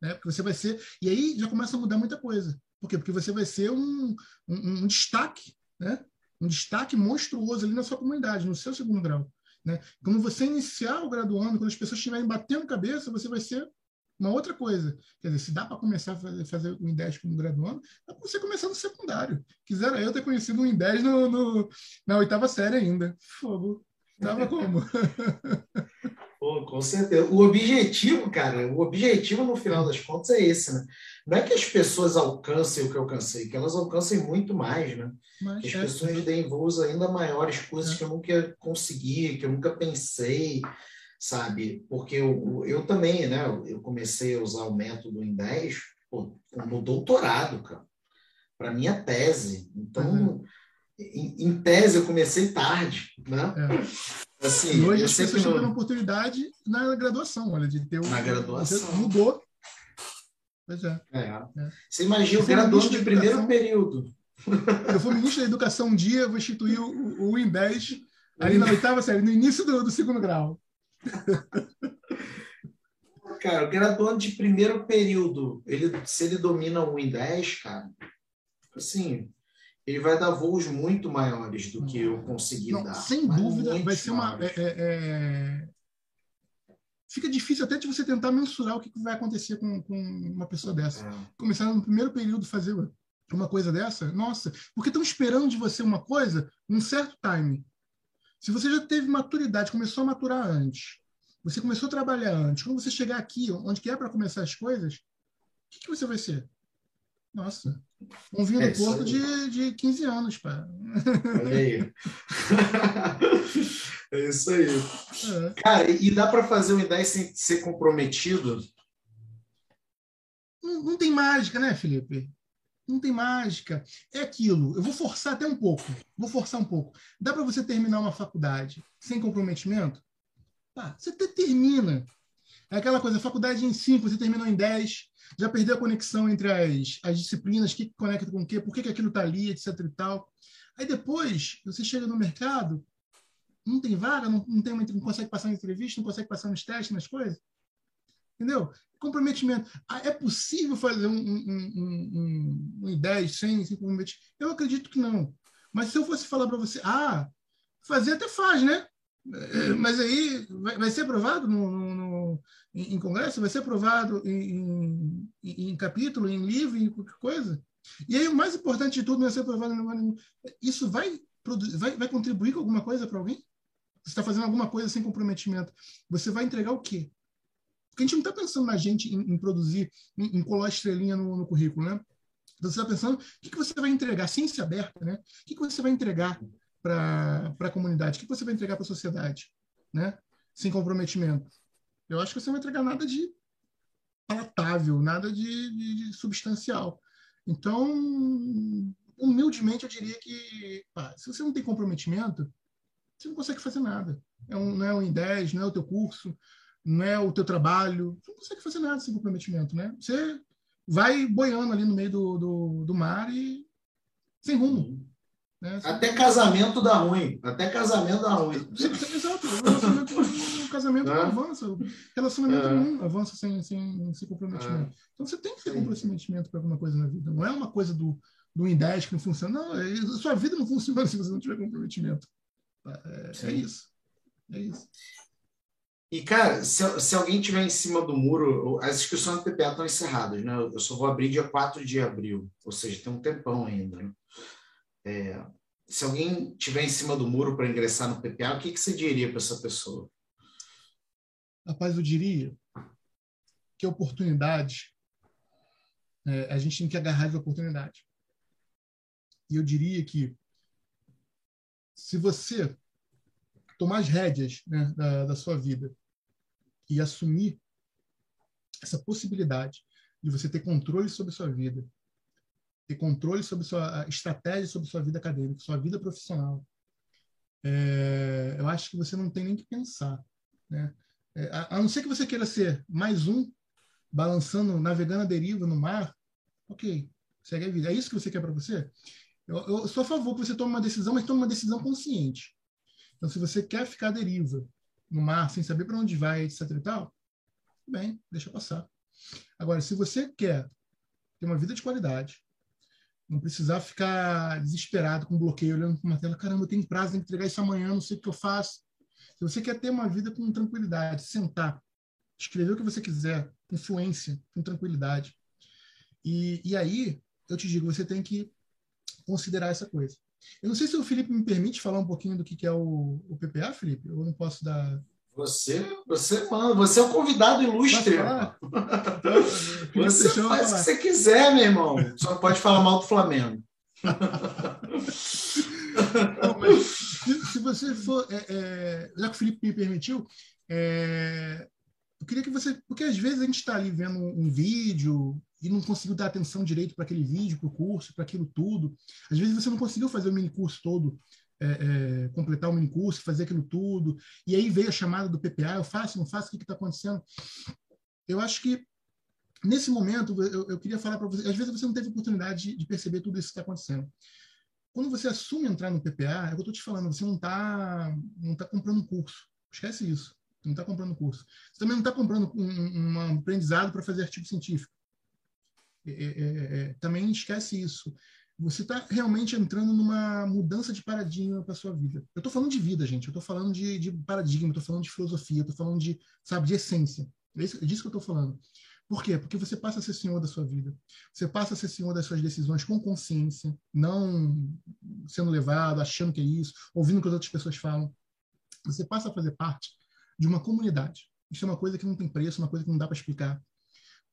Né? Porque você vai ser... E aí já começa a mudar muita coisa. Por quê? Porque você vai ser um, um, um destaque, né? um destaque monstruoso ali na sua comunidade, no seu segundo grau. Né? Quando você iniciar o graduando, quando as pessoas estiverem batendo cabeça, você vai ser uma outra coisa. Quer dizer, se dá para começar a fazer, fazer o IN10 como graduando, dá para você começar no secundário. Quisera eu ter conhecido o IN10 no, no, na oitava série ainda. Fogo. Tava [laughs] como? [laughs] Pô, com certeza. O objetivo, cara, o objetivo no final das contas é esse, né? Não é que as pessoas alcancem o que eu alcancei, que elas alcancem muito mais, né? Mas, que as é, pessoas deem voos ainda maiores, coisas é. que eu nunca consegui, que eu nunca pensei, sabe? Porque eu, eu também, né? Eu comecei a usar o método em 10 pô, no doutorado, cara, para minha tese. Então, uhum. em, em, tese, eu comecei tarde, né? É. Assim, e hoje as pessoas estão oportunidade na graduação, olha, de ter um. Na graduação. Mudou Pois é. é. é. Você imagina o graduando de primeiro período. Eu fui ministro da Educação um dia, vou instituir o, o INDES ali na oitava série, no início do, do segundo grau. Cara, o graduando de primeiro período, ele, se ele domina o INDES, cara, assim, ele vai dar voos muito maiores do que eu consegui Não, dar. Sem dúvida, vai ser uma. É, é, é fica difícil até de você tentar mensurar o que vai acontecer com, com uma pessoa dessa. É. Começar no primeiro período fazer uma coisa dessa, nossa, porque estão esperando de você uma coisa num certo time. Se você já teve maturidade, começou a maturar antes, você começou a trabalhar antes, quando você chegar aqui, onde que é para começar as coisas, o que, que você vai ser? Nossa, um vinho é do Porto de, de 15 anos, pá. Olha aí. [laughs] é isso aí. É. Cara, e dá para fazer uma ideia sem ser comprometido? Não, não tem mágica, né, Felipe? Não tem mágica. É aquilo. Eu vou forçar até um pouco. Vou forçar um pouco. Dá para você terminar uma faculdade sem comprometimento? Tá, você até termina. É aquela coisa, faculdade em 5, você terminou em 10, já perdeu a conexão entre as, as disciplinas, o que, conecta com o quê, por que, que aquilo está ali, etc e tal. Aí depois, você chega no mercado, não tem vaga, não, não, tem, não consegue passar na entrevista, não consegue passar nos testes, nas coisas. Entendeu? Comprometimento. Ah, é possível fazer um, um, um, um, um 10 sem, sem comprometimento? Eu acredito que não. Mas se eu fosse falar para você, ah, fazer até faz, né? É, mas aí vai, vai ser aprovado no, no, em, em, congresso, vai ser aprovado em, em, em, capítulo, em livro, em qualquer coisa. E aí o mais importante de tudo não é ser aprovado. No, isso vai, vai, vai contribuir com alguma coisa para alguém? Você está fazendo alguma coisa sem comprometimento. Você vai entregar o quê? Porque a gente não está pensando na gente em, produzir, em, colar estrelinha no, no currículo, né? Então, você está pensando o que, que você vai entregar, ciência aberta, né? O que, que você vai entregar para a comunidade? O que você vai entregar para a sociedade? Né? Sem comprometimento. Eu acho que você não vai entregar nada de palatável, nada de, de, de substancial. Então, humildemente, eu diria que pá, se você não tem comprometimento, você não consegue fazer nada. É um, não é o um 10, não é o teu curso, não é o teu trabalho. Você não consegue fazer nada sem comprometimento, né? Você vai boiando ali no meio do, do, do mar e sem rumo. Né? Até casamento dá ruim. Até casamento dá ruim. Exato. Casamento não avança. O relacionamento é. não avança sem, sem, sem comprometimento. É. Então você tem que ter Sim. comprometimento para alguma coisa na vida. Não é uma coisa do, do Index que não funciona. Não, é, sua vida não funciona [laughs] se você não tiver comprometimento. É, é isso. É isso. E, cara, se, se alguém tiver em cima do muro, as inscrições do PPA estão encerradas, né? Eu só vou abrir dia 4 de abril, ou seja, tem um tempão ainda. Né? É, se alguém tiver em cima do muro para ingressar no PPA, o que, que você diria para essa pessoa? Rapaz, eu diria que oportunidade, é, a gente tem que agarrar de oportunidade. E eu diria que se você tomar as rédeas né, da, da sua vida e assumir essa possibilidade de você ter controle sobre sua vida, ter controle sobre sua estratégia sobre sua vida acadêmica, sua vida profissional. É, eu acho que você não tem nem que pensar, né? É, a, a, não ser que você queira ser mais um balançando, navegando a deriva no mar, ok, segue a vida. É isso que você quer para você? Eu, eu, sou a favor que você tome uma decisão, mas tome uma decisão consciente. Então, se você quer ficar à deriva no mar sem saber para onde vai, etc. e tal, bem, deixa passar. Agora, se você quer ter uma vida de qualidade, não precisar ficar desesperado com bloqueio, olhando para uma tela, caramba, eu tenho prazo, tenho que entregar isso amanhã, não sei o que eu faço. Se você quer ter uma vida com tranquilidade, sentar, escrever o que você quiser, com fluência, com tranquilidade. E, e aí, eu te digo, você tem que considerar essa coisa. Eu não sei se o Felipe me permite falar um pouquinho do que é o, o PPA, Felipe. Eu não posso dar você, você, mano, você é o convidado ilustre. [laughs] você faz o que você quiser, meu irmão. Só pode falar mal do Flamengo. [laughs] Se, você for. É, é, já que o Felipe me permitiu, é, eu queria que você. Porque às vezes a gente está ali vendo um, um vídeo e não conseguiu dar atenção direito para aquele vídeo, para o curso, para aquilo tudo. Às vezes você não conseguiu fazer o mini curso todo é, é, completar o mini curso, fazer aquilo tudo, e aí veio a chamada do PPA, eu faço, não faço, o que está acontecendo? Eu acho que nesse momento eu, eu queria falar para você, às vezes você não teve oportunidade de, de perceber tudo isso que está acontecendo. Quando você assume entrar no PPA, é o que eu estou te falando, você não está não tá comprando um curso. Esquece isso. Você não está comprando curso. Você também não está comprando um, um aprendizado para fazer artigo científico. É, é, é, é também esquece isso você está realmente entrando numa mudança de paradigma para sua vida. Eu estou falando de vida, gente. Eu estou falando de, de paradigma, estou falando de filosofia, estou falando de, sabe, de essência. É, isso, é disso que eu estou falando. Por quê? Porque você passa a ser senhor da sua vida. Você passa a ser senhor das suas decisões com consciência, não sendo levado, achando que é isso, ouvindo o que as outras pessoas falam. Você passa a fazer parte de uma comunidade. Isso é uma coisa que não tem preço, uma coisa que não dá para explicar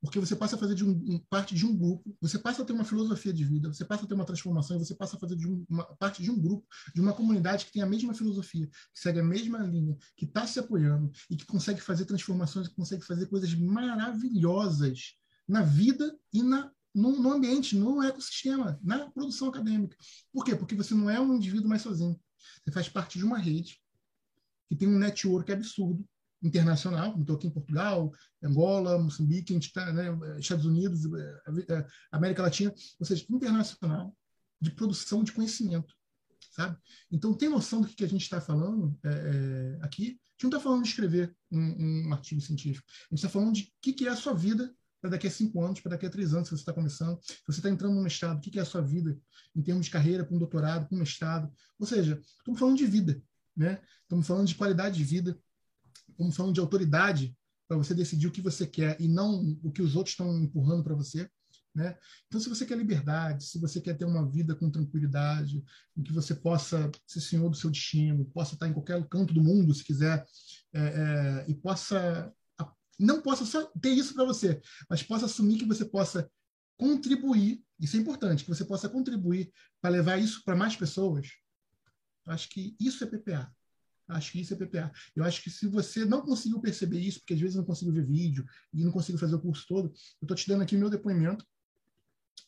porque você passa a fazer de um, parte de um grupo, você passa a ter uma filosofia de vida, você passa a ter uma transformação, você passa a fazer de um, uma parte de um grupo, de uma comunidade que tem a mesma filosofia, que segue a mesma linha, que está se apoiando e que consegue fazer transformações, que consegue fazer coisas maravilhosas na vida e na no, no ambiente, no ecossistema, na produção acadêmica. Por quê? Porque você não é um indivíduo mais sozinho. Você faz parte de uma rede que tem um network absurdo, internacional, estou aqui em Portugal, Angola, Moçambique, tá, né, Estados Unidos, eh, eh, América Latina, ou seja, internacional de produção de conhecimento, sabe? Então, tem noção do que a gente está falando é, é, aqui? A gente não está falando de escrever um, um, artigo científico, a gente está falando de o que, que é a sua vida para daqui a cinco anos, para daqui a três anos, se você está começando, se você está entrando no mestrado, o que, que é a sua vida em termos de carreira, para um doutorado, para um mestrado, ou seja, estamos falando de vida, né? Estamos falando de qualidade de vida, como falando de autoridade para você decidir o que você quer e não o que os outros estão empurrando para você. Né? Então, se você quer liberdade, se você quer ter uma vida com tranquilidade, em que você possa ser senhor do seu destino, possa estar em qualquer canto do mundo, se quiser, é, é, e possa não possa só ter isso para você, mas possa assumir que você possa contribuir, isso é importante, que você possa contribuir para levar isso para mais pessoas. Acho que isso é PPA. Acho que isso é PPA. Eu acho que se você não conseguiu perceber isso, porque às vezes não consigo ver vídeo e não consigo fazer o curso todo, eu estou te dando aqui meu depoimento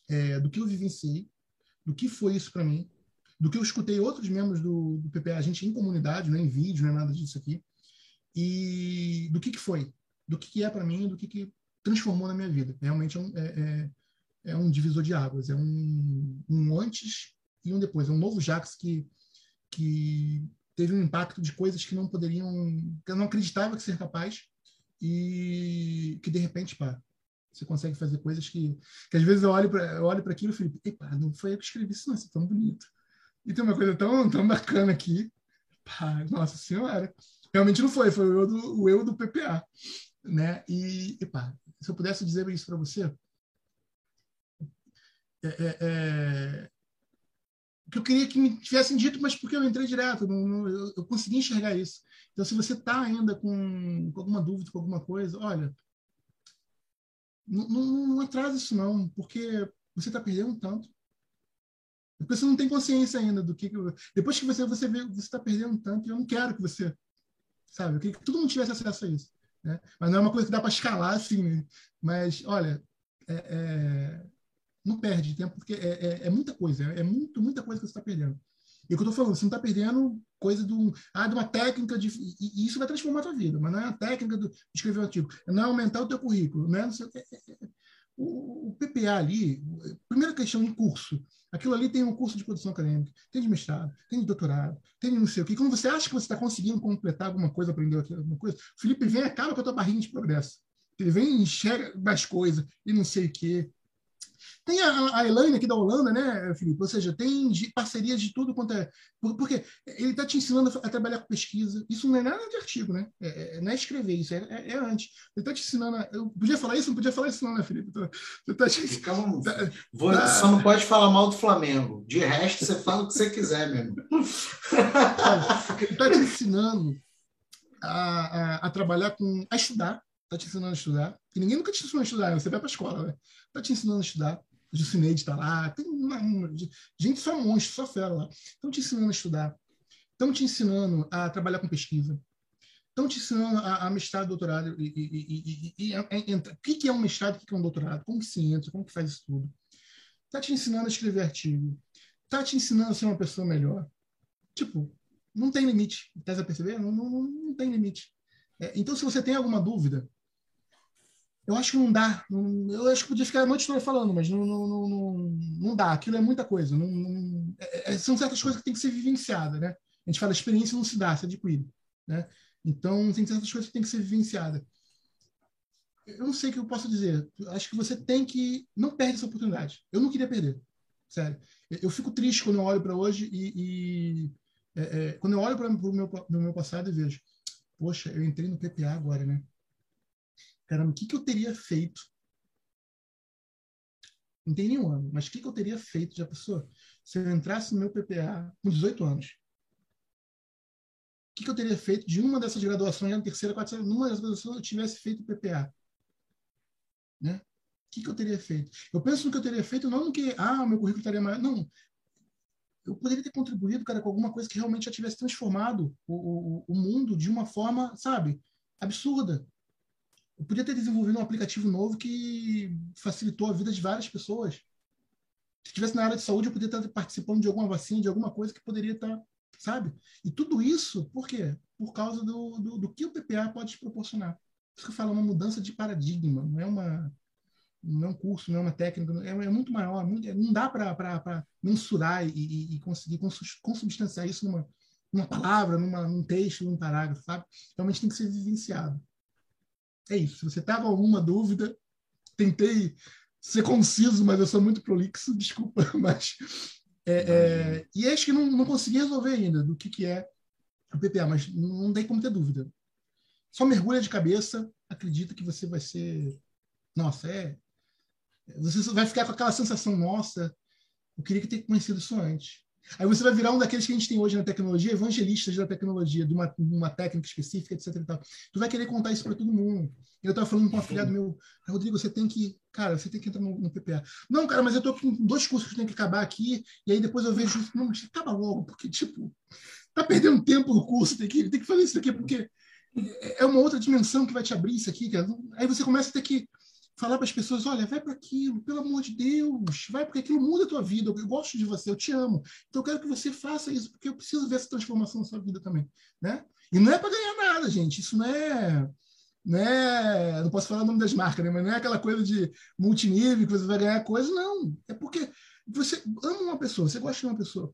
é, do que eu vivenciei, do que foi isso para mim, do que eu escutei outros membros do, do PPA, a gente em comunidade, não é em vídeo, não é nada disso aqui, e do que, que foi, do que, que é para mim, do que, que transformou na minha vida. Realmente é um, é, é, é um divisor de águas, é um, um antes e um depois, é um novo Jax que, que teve um impacto de coisas que não poderiam, que eu não acreditava que ser capaz e que de repente, pá, você consegue fazer coisas que, que às vezes eu olho para eu olho para aquilo e falo, epa, não foi eu que escrevi isso, não, isso é tão bonito. E tem uma coisa tão, tão bacana aqui. Pá, nossa senhora. Realmente não foi, foi o eu do, o eu do PPA. Né? E, epa, se eu pudesse dizer isso para você, é, é, é, que eu queria que me tivessem dito, mas porque eu entrei direto, não, não, eu, eu, consegui enxergar isso. Então, se você está ainda com, com, alguma dúvida, com alguma coisa, olha, não, não, atrasa isso não, porque você está perdendo tanto. Porque você não tem consciência ainda do que. Depois que você, você vê, você está perdendo tanto, e eu não quero que você. Sabe? Eu queria que todo mundo tivesse acesso a isso. Né? Mas não é uma coisa que dá para escalar assim. Mas, olha, é, é não perde tempo, porque é, é, é muita coisa, é muito, muita coisa que você está perdendo. E o que eu estou falando, você não está perdendo coisa do, ah, de uma técnica de. E, isso vai transformar a tua vida, mas não é a técnica de escrever um artigo, não é aumentar o teu currículo, não é, não é, é, é, o, o, PPA ali, primeira questão em curso, aquilo ali tem um curso de produção acadêmica, tem de mestrado, tem de doutorado, tem de não sei o quê. Quando você acha que você está conseguindo completar alguma coisa, aprender alguma coisa, Felipe vem e acaba com a tua barrinha de progresso. Ele vem e enxerga mais coisas e não sei o quê. Tem a, a Elaine aqui da Holanda, né, Felipe? Ou seja, tem de, parcerias de tudo quanto é. Porque ele está te ensinando a, a, trabalhar com pesquisa. Isso não é nada de artigo, né? É, é, não é escrever, isso é, é, é antes. Ele está te ensinando. A, eu podia falar isso? Não podia falar isso, não, né, Felipe? Você tá te, Calma, tá, Vou, tá, só não pode falar mal do Flamengo. De resto, você fala o que você quiser mesmo. ele está te ensinando a, a, a trabalhar com. a estudar. Está te ensinando a estudar. E ninguém nunca te ensinou a estudar, né? você vai para a escola, né? Está te ensinando a estudar o Cineide está lá, tem uma, uma, gente só monstro, só fera lá. Estão te ensinando a estudar, estão te ensinando a trabalhar com pesquisa, estão te ensinando a, a mestrado, doutorado, e, e, e, e o que, é um mestrado, o que é um doutorado, como que se entra, como que faz isso tudo. Está te ensinando a escrever artigo, está te ensinando a ser uma pessoa melhor. Tipo, não tem limite. Estás a perceber? Não, não, não tem limite. É, então, se você tem alguma dúvida, eu acho que não dá. Eu acho que podia ficar a noite toda falando, mas não, não, não, não, dá. Aquilo é muita coisa. Não, não é, é, são certas coisas que tem que ser vivenciadas, né? A gente fala, experiência não se dá, se adquire. Né? Então, tem certas coisas que tem que ser vivenciadas. Eu não sei o que eu posso dizer. Acho que você tem que. Não perde essa oportunidade. Eu não queria perder. Sério. Eu fico triste quando eu olho para hoje e, e é, é, quando eu olho para o meu, meu passado e vejo, poxa, eu entrei no PPA agora, né? Caramba, o que, que eu teria feito? Não tem nenhum ano, mas o que, que eu teria feito já pessoa? Se eu entrasse no meu PPA com 18 anos, o que, que eu teria feito de uma dessas graduações, na terceira, quarta, numa dessas graduações eu tivesse feito PPA? Né? O que, que eu teria feito? Eu penso no que eu teria feito, não no que, ah, meu currículo estaria maior. Não. Eu poderia ter contribuído, cara, com alguma coisa que realmente já tivesse transformado o, o, o mundo de uma forma, sabe, absurda. Eu podia ter desenvolvido um aplicativo novo que facilitou a vida de várias pessoas. Se estivesse na área de saúde, eu poderia estar participando de alguma vacina, de alguma coisa que poderia estar, sabe? E tudo isso, por quê? Por causa do, do, do que o PPA pode te proporcionar. Isso que eu falo, é uma mudança de paradigma, não é uma não é um curso, não é uma técnica, é, é muito maior, é muito, não dá para mensurar e, e, conseguir consubstanciar isso numa, numa palavra, numa, num texto, num parágrafo, sabe? Realmente tem que ser vivenciado. É isso. Se você com alguma dúvida, tentei ser conciso, mas eu sou muito prolixo, [laughs] desculpa, mas é, é, e acho que não, não consegui resolver ainda do que, que é o PPA, mas não tem como ter dúvida. Só mergulha de cabeça, acredita que você vai ser. Nossa, é. Você vai ficar com aquela sensação, nossa, eu queria ter conhecido isso antes. Aí você vai virar um daqueles que a gente tem hoje na tecnologia, evangelistas da tecnologia, de uma, uma técnica específica, etc. E tal. Tu vai querer contar isso para todo mundo. Eu estava falando com um afiliado meu, Rodrigo, você tem que, cara, você tem que entrar no, no, PPA. Não, cara, mas eu estou com dois cursos que tem que acabar aqui, e aí depois eu vejo, não, mas acaba logo, porque, tipo, tá perdendo tempo no curso, tem que, tem que fazer isso aqui, porque é uma outra dimensão que vai te abrir isso aqui, cara. Aí você começa a ter que falar para as pessoas, olha, vai para aquilo, pelo amor de Deus, vai porque aquilo muda a tua vida, eu gosto de você, eu te amo, então eu quero que você faça isso, porque eu preciso ver essa transformação na sua vida também, né? E não é para ganhar nada, gente, isso não é, não é, não posso falar o nome das marcas, né? mas não é aquela coisa de multinível que você vai ganhar coisa, não, é porque você ama uma pessoa, você gosta de uma pessoa,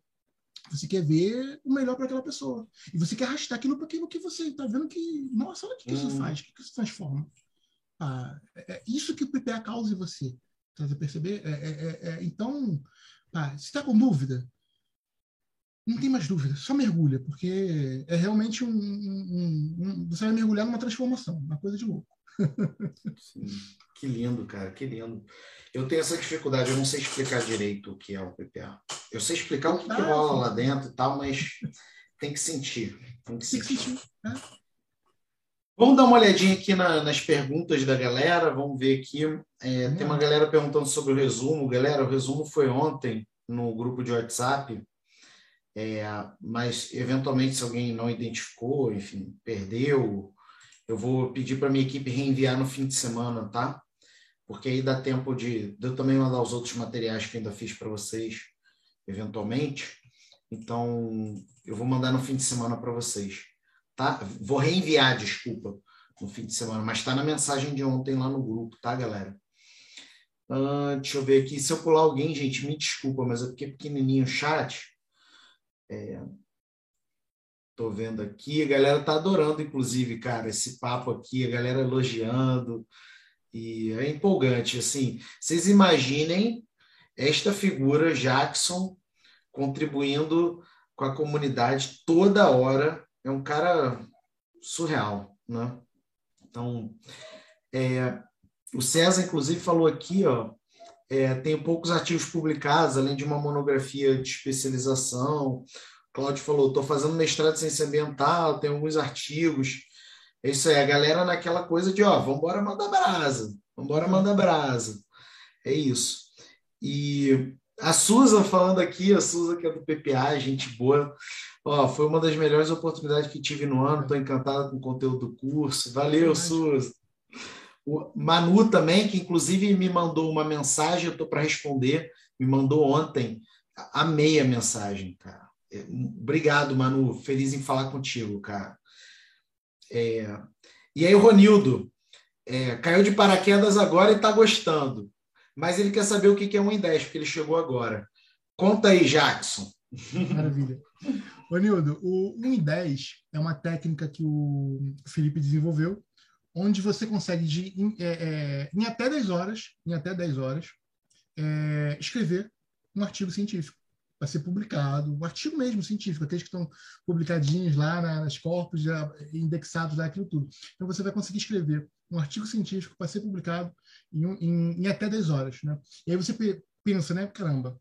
você quer ver o melhor para aquela pessoa. E você quer arrastar aquilo para aquilo que você está vendo que, nossa, olha o que, hum. isso faz, o que, que isso transforma. Ah, é, é isso que o PPA causa em você. Tá perceber? É, é, é, é então, se está com dúvida, não tem mais dúvida, só mergulha, porque é realmente um, um, um, Você vai mergulhar numa transformação, uma coisa de louco. Sim. Que lindo, cara, que lindo. Eu tenho essa dificuldade, eu não sei explicar direito o que é o PPA. Eu sei explicar o que, ah, que rola lá dentro e tal, mas tem que sentir. Tem que sentir. Tem que sentir. É. Vamos dar uma olhadinha aqui na, nas perguntas da galera. Vamos ver aqui. É, tem uma galera perguntando sobre o resumo. Galera, o resumo foi ontem no grupo de WhatsApp. É, mas, eventualmente, se alguém não identificou, enfim, perdeu, eu vou pedir para minha equipe reenviar no fim de semana, tá? Porque aí dá tempo de, de eu também mandar os outros materiais que ainda fiz para vocês, eventualmente. Então, eu vou mandar no fim de semana para vocês tá? Vou reenviar, desculpa, no fim de semana, mas está na mensagem de ontem lá no grupo, tá, galera? Uh, deixa eu ver aqui. Se eu pular alguém, gente, me desculpa, mas é porque é pequenininho o chat. É, tô vendo aqui, a galera tá adorando, inclusive, cara, esse papo aqui, a galera elogiando. E é empolgante, assim. Vocês imaginem esta figura, Jackson, contribuindo com a comunidade toda hora é um cara surreal, né? Então, é, o César, inclusive, falou aqui, ó, é, tem poucos artigos publicados, além de uma monografia de especialização. O Cláudio falou, estou fazendo mestrado em ciência ambiental, tem alguns artigos. É isso aí, a galera naquela coisa de, ó, vamos embora mandar brasa, vamos embora mandar brasa. É isso. E a Suza falando aqui, a Suza que é do PPA, gente boa, Ó, foi uma das melhores oportunidades que tive no ano. Estou encantada com o conteúdo do curso. Valeu, Suzy. O Manu também, que inclusive me mandou uma mensagem, eu estou para responder. Me mandou ontem. Amei a mensagem, cara. É, obrigado, Manu. Feliz em falar contigo, cara. É... E aí, o Ronildo é, caiu de paraquedas agora e está gostando. Mas ele quer saber o que é 1 em 10, porque ele chegou agora. Conta aí, Jackson. Maravilha. Ô, Nildo, o 1 em 10 é uma técnica que o Felipe desenvolveu, onde você consegue, de, em, é, é, em até 10 horas, em até 10 horas, é, escrever um artigo científico para ser publicado, um artigo mesmo científico, aqueles que estão publicadinhos lá nas corpos, já indexados lá, aquilo tudo. Então, você vai conseguir escrever um artigo científico para ser publicado em, em, em, até 10 horas. Né? E aí você pensa, né? Caramba,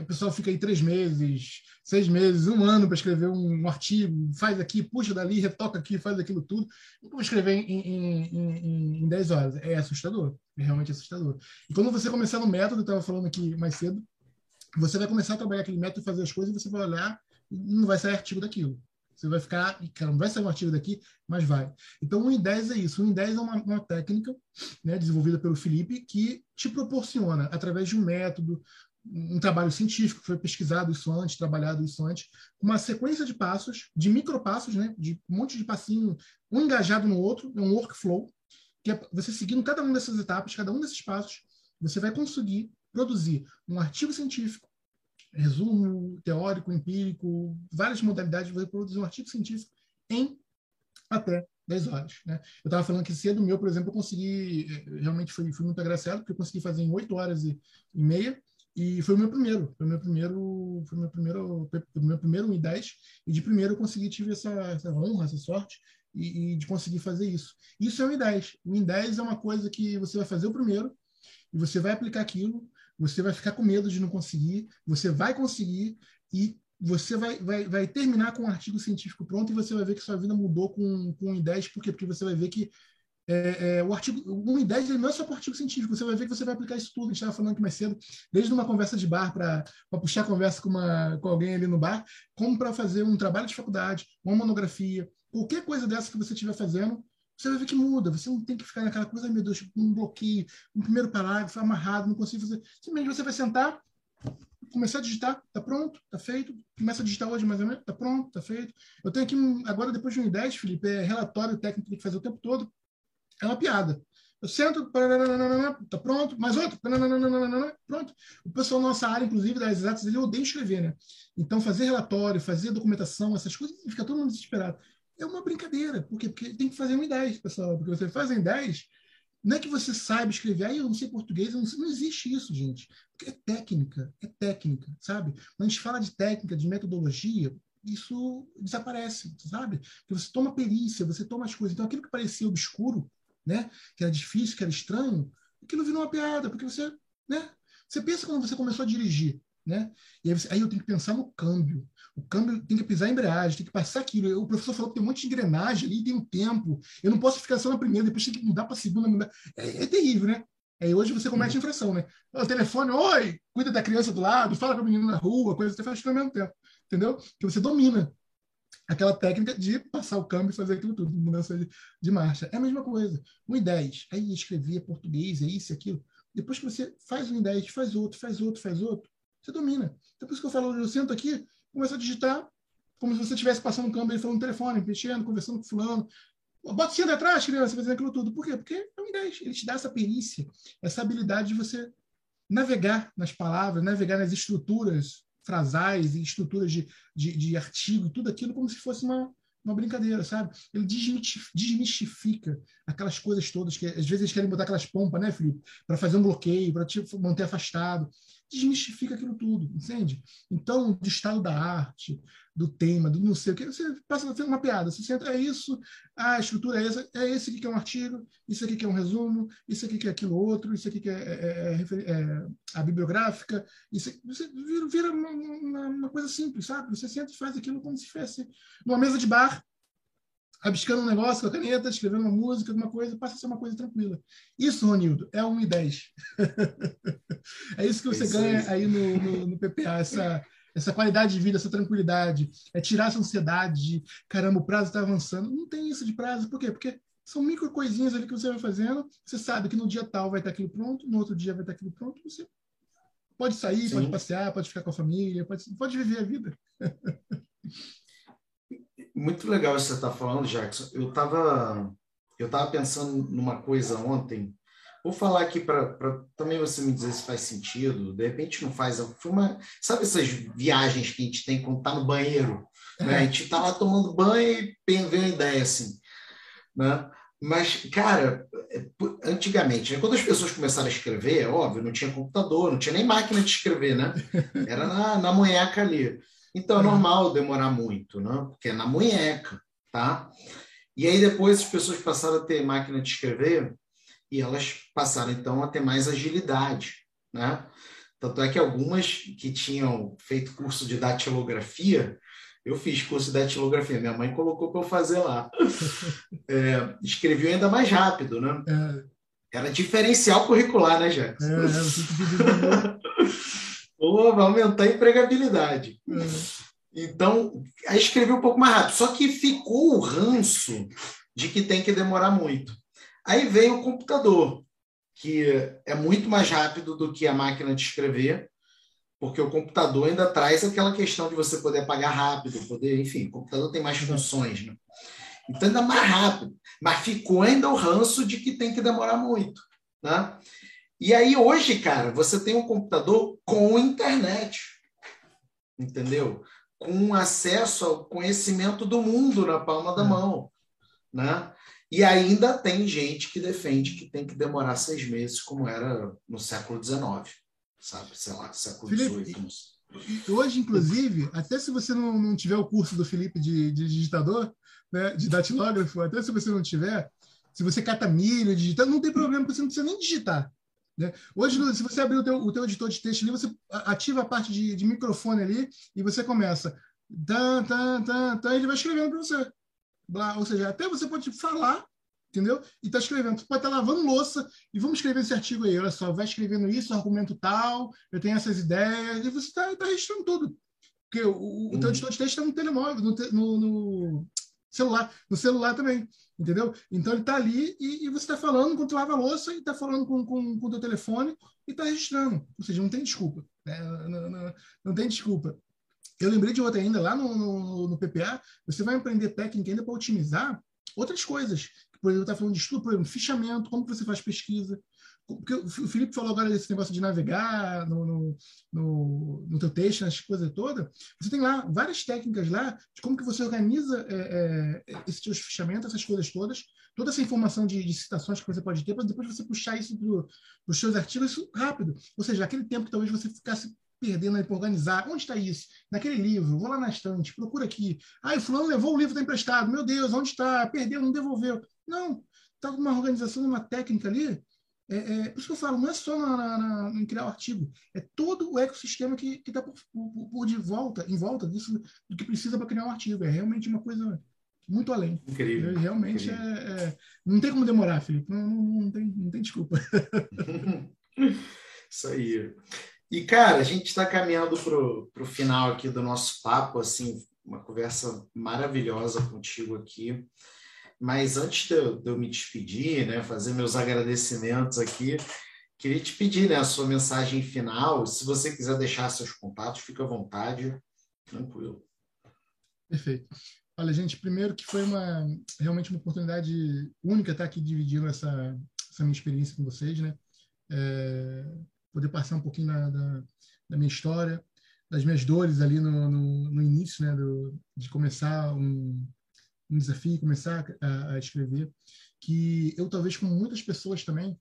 o pessoal fica aí três meses, seis meses, um ano para escrever um, um, artigo, faz aqui, puxa dali, retoca aqui, faz aquilo tudo. Eu vou escrever em, em, em, em 10 horas. É assustador, é realmente assustador. E quando você começar no método, eu estava falando aqui mais cedo, você vai começar a trabalhar aquele método fazer as coisas e você vai olhar e não vai sair artigo daquilo. Você vai ficar, cara, não vai sair um artigo daqui, mas vai. Então, o 1 em 10 é isso. O 1 em 10 é uma, uma técnica né, desenvolvida pelo Felipe que te proporciona, através de um método, um trabalho científico, foi pesquisado isso antes, trabalhado isso antes, uma sequência de passos, de micropassos, né, de um monte de passinho, um engajado no outro, é um workflow, que é você seguindo cada uma dessas etapas, cada um desses passos, você vai conseguir produzir um artigo científico, resumo teórico, empírico, várias modalidades, você produzir um artigo científico em até 10 horas. Né? Eu estava falando que cedo meu, por exemplo, eu consegui, eh, realmente fui, fui muito agraciado, porque eu consegui fazer em 8 horas e, e meia, e foi o meu primeiro, foi o meu primeiro, foi o meu primeiro, foi o meu primeiro 1 em 10, e de primeiro eu consegui, tive essa, essa honra, essa sorte, e, e, de conseguir fazer isso. Isso é o 1 em 10. O 1 em 10 é uma coisa que você vai fazer o primeiro, e você vai aplicar aquilo, você vai ficar com medo de não conseguir, você vai conseguir e você vai, vai, vai terminar com um artigo científico pronto e você vai ver que sua vida mudou com, com 1 em 10, por quê? Porque você vai ver que é, é, o artigo 1 em 10 não é só para artigo científico, você vai ver que você vai aplicar isso tudo. A gente estava falando aqui mais cedo, desde uma conversa de bar para puxar a conversa com, uma, com alguém ali no bar, como para fazer um trabalho de faculdade, uma monografia, qualquer coisa dessa que você estiver fazendo, você vai ver que muda. Você não tem que ficar naquela coisa, meu Deus, um bloqueio, um primeiro parágrafo amarrado, não consigo fazer. Simplesmente você vai sentar, começar a digitar, tá pronto, tá feito. Começa a digitar hoje mais ou menos, tá pronto, tá feito. Eu tenho aqui, agora depois de um 10, Felipe, é relatório técnico que tem que fazer o tempo todo. É uma piada. Eu sento, tá pronto, mais outro, pronto. O pessoal da nossa área, inclusive, das exatas, ele odeia escrever, né? Então, fazer relatório, fazer documentação, essas coisas, fica todo mundo desesperado é uma brincadeira. Por quê? Porque tem que fazer um em 10, pessoal. Porque você faz em 10, não é que você saiba escrever, aí eu não sei português, não, não, existe isso, gente. Porque é técnica, é técnica, sabe? Quando a gente fala de técnica, de metodologia, isso desaparece, sabe? Porque você toma perícia, você toma as coisas. Então, aquilo que parecia obscuro, né? Que era difícil, que era estranho, aquilo virou uma piada, porque você, né? Você pensa quando você começou a dirigir, né? E aí, você, aí, eu tenho que pensar no câmbio. O câmbio tem que pisar a embreagem, tem que passar aquilo. O professor falou que tem um monte de engrenagem ali, tem um tempo. Eu não posso ficar só na primeira, depois tem que mudar para a segunda. Mudar. É, é, terrível, né? Aí hoje você comete infração, né? O telefone, oi, cuida da criança do lado, fala com a menina na rua, coisa, você faz tudo ao mesmo tempo. Entendeu? Que você domina aquela técnica de passar o câmbio e fazer aquilo tudo, mudança de, de marcha. É a mesma coisa. Um em 10, aí escrevia português, é isso, aquilo. Depois que você faz um em 10, faz outro, faz outro, faz outro, você domina. Então, por isso que eu falo, eu sento aqui, começo a digitar, como se você estivesse passando um câmbio, falando no telefone, mexendo, conversando com fulano. Bota o cinto atrás, criança, fazendo aquilo tudo. Por quê? Porque é um 10. Ele te dá essa perícia, essa habilidade de você navegar nas palavras, navegar nas estruturas frasais e estruturas de, de, de artigo, tudo aquilo como se fosse uma, uma brincadeira, sabe? Ele desmistifica aquelas coisas todas que às vezes eles querem botar aquelas pompas, né, Felipe? Para fazer um bloqueio, para te manter afastado. Desmistifica aquilo tudo, entende? Então, do estado da arte, do tema, do não sei o que, você passa a ter uma piada. Você senta, é isso, a estrutura é essa, é esse aqui que é um artigo, isso aqui que é um resumo, isso aqui que é aquilo outro, isso aqui que é, é, é, é a bibliográfica. Isso, você vira, vira uma, uma, uma, coisa simples, sabe? Você senta e faz aquilo como se fosse numa mesa de bar, rabiscando um negócio com a caneta, escrevendo uma música, alguma coisa, passa a ser uma coisa tranquila. Isso, Ronildo, é 1 e 10. [laughs] é isso que você isso ganha aí no, no, no PPA, essa essa qualidade de vida, essa tranquilidade, é tirar essa ansiedade de caramba, o prazo está avançando. Não tem isso de prazo, por quê? Porque são micro coisinhas ali que você vai fazendo, você sabe que no dia tal vai estar aquilo pronto, no outro dia vai estar aquilo pronto, você pode sair, Sim. pode passear, pode ficar com a família, pode, pode viver a vida. [laughs] Muito legal isso que você está falando, Jackson. Eu estava eu tava pensando numa coisa ontem Vou falar aqui para também você me dizer se faz sentido. De repente não faz. Foi uma, sabe essas viagens que a gente tem quando está no banheiro? Né? A gente está lá tomando banho e vem uma ideia assim. Né? Mas, cara, é, antigamente, né? quando as pessoas começaram a escrever, é óbvio, não tinha computador, não tinha nem máquina de escrever, né? Era na, na munheca ali. Então é uhum. normal demorar muito, né? Porque é na munheca, tá? E aí depois as pessoas passaram a ter máquina de escrever e elas passaram então a ter mais agilidade, né? Tanto é que algumas que tinham feito curso de datilografia, eu fiz curso de datilografia, minha mãe colocou para eu fazer lá. [laughs] É, escrevi ainda mais rápido, né? É. Era diferencial curricular, né, Jackson? É, é, [laughs] Pô, vai aumentar a empregabilidade. É. Então, aí escrevi um pouco mais rápido. Só que ficou o ranço de que tem que demorar muito. Aí veio o computador, que é muito mais rápido do que a máquina de escrever, porque o computador ainda traz aquela questão de você poder apagar rápido, poder, enfim, o computador tem mais funções, né? Então ainda mais rápido, mas ficou ainda o ranço de que tem que demorar muito, né? E aí hoje, cara, você tem um computador com internet, entendeu? Com acesso ao conhecimento do mundo na palma da é. mão, né? E ainda tem gente que defende que tem que demorar seis meses, como era no século XIX, sabe? Sei lá, século XVIII. Hoje, inclusive, até se você não, não tiver o curso do Felipe de, de digitador, né, de datilógrafo, até se você não tiver, se você cata milho, digitando, não tem problema, porque você não precisa nem digitar. Né? Hoje, se você abrir o teu, o teu editor de texto ali, você ativa a parte de, de microfone ali e você começa. Tá, tá, tá, tá, ele vai escrevendo para você. Blá, ou seja, até você pode falar, entendeu? E tá escrevendo. Você pode estar tá lavando louça e vamos escrever esse artigo aí. Olha só, vai escrevendo isso, argumento tal, eu tenho essas ideias, e você está tá registrando tudo. Porque o, o uhum. teu editor de texto está no telemóvel, no, no, no, celular, no celular também, entendeu? Então ele está ali e, e, você está falando enquanto lava a louça e está falando com o com, com teu telefone e está registrando. Ou seja, não tem desculpa. Né? Não, não, não tem desculpa. Eu lembrei de outra ainda, lá no, no, no PPA, você vai aprender técnica ainda para otimizar outras coisas. Por exemplo, está falando de estudo, por exemplo, fichamento, como você faz pesquisa. Porque o Felipe falou agora desse negócio de navegar no, no, no, no teu texto, nas coisas todas. Você tem lá várias técnicas lá de como que você organiza é, é, esses seus fichamentos, essas coisas todas, toda essa informação de, de citações que você pode ter, para depois você puxar isso para os seus artigos isso rápido. Ou seja, aquele tempo que talvez você ficasse perdendo para organizar. Onde está isso? Naquele livro, vou lá na estante, procura aqui. Ah, o fulano levou o livro, está emprestado. Meu Deus, onde está? Perdeu, não devolveu. Não, está com uma organização, uma técnica ali. É, é, por isso que eu falo, não é só na, na, na, em criar o artigo, é todo o ecossistema que está por, por, por, de volta, em volta disso, do que precisa para criar um artigo. É realmente uma coisa muito além. Incrível. Realmente incrível. É, é, Não tem como demorar, Felipe. Não, não, não, tem, não tem desculpa. [laughs] Isso aí. E, cara, a gente está caminhando para o final aqui do nosso papo, assim, uma conversa maravilhosa contigo aqui. Mas antes de eu, de eu me despedir, né, fazer meus agradecimentos aqui, queria te pedir né, a sua mensagem final. Se você quiser deixar seus contatos, fica à vontade, tranquilo. Perfeito. Olha, gente, primeiro que foi uma realmente uma oportunidade única estar aqui dividindo essa, essa minha experiência com vocês, né? É, poder passar um pouquinho da, da, da, minha história, das minhas dores ali no, no, no início, né, do, de começar um, um desafio, começar a, a, escrever, que eu talvez como muitas pessoas também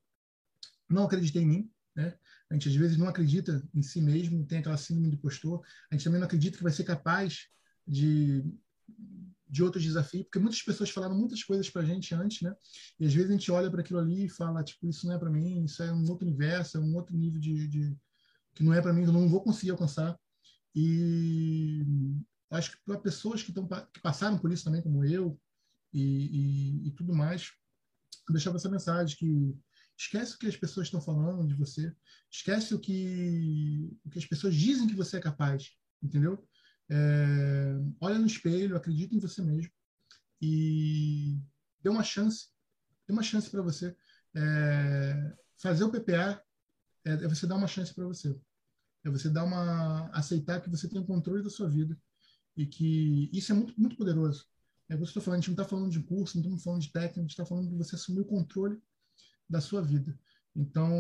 não acreditei em mim, né? A gente às vezes não acredita em si mesmo, tem aquela síndrome do impostor. A gente também não acredita que vai ser capaz de de outros desafios, porque muitas pessoas falaram muitas coisas para a gente antes, né? E às vezes a gente olha para aquilo ali e fala, tipo, isso não é para mim, isso é um outro universo, é um outro nível de, de que não é para mim, eu não vou conseguir alcançar. E acho que para pessoas que, estão, que passaram por isso também, como eu, e, e, e tudo mais, eu deixava essa mensagem que esquece o que as pessoas estão falando de você, esquece o que, o que as pessoas dizem que você é capaz, entendeu? É, olha no espelho, acredita em você mesmo e dê uma chance, dê uma chance para você. É, fazer o PPA é, é, você dar uma chance para você. É você dar uma aceitar que você tem o controle da sua vida e que isso é muito muito poderoso. É você está falando, a gente não está falando de curso, não estamos falando de técnica, a gente está falando de você assumir o controle da sua vida. Então,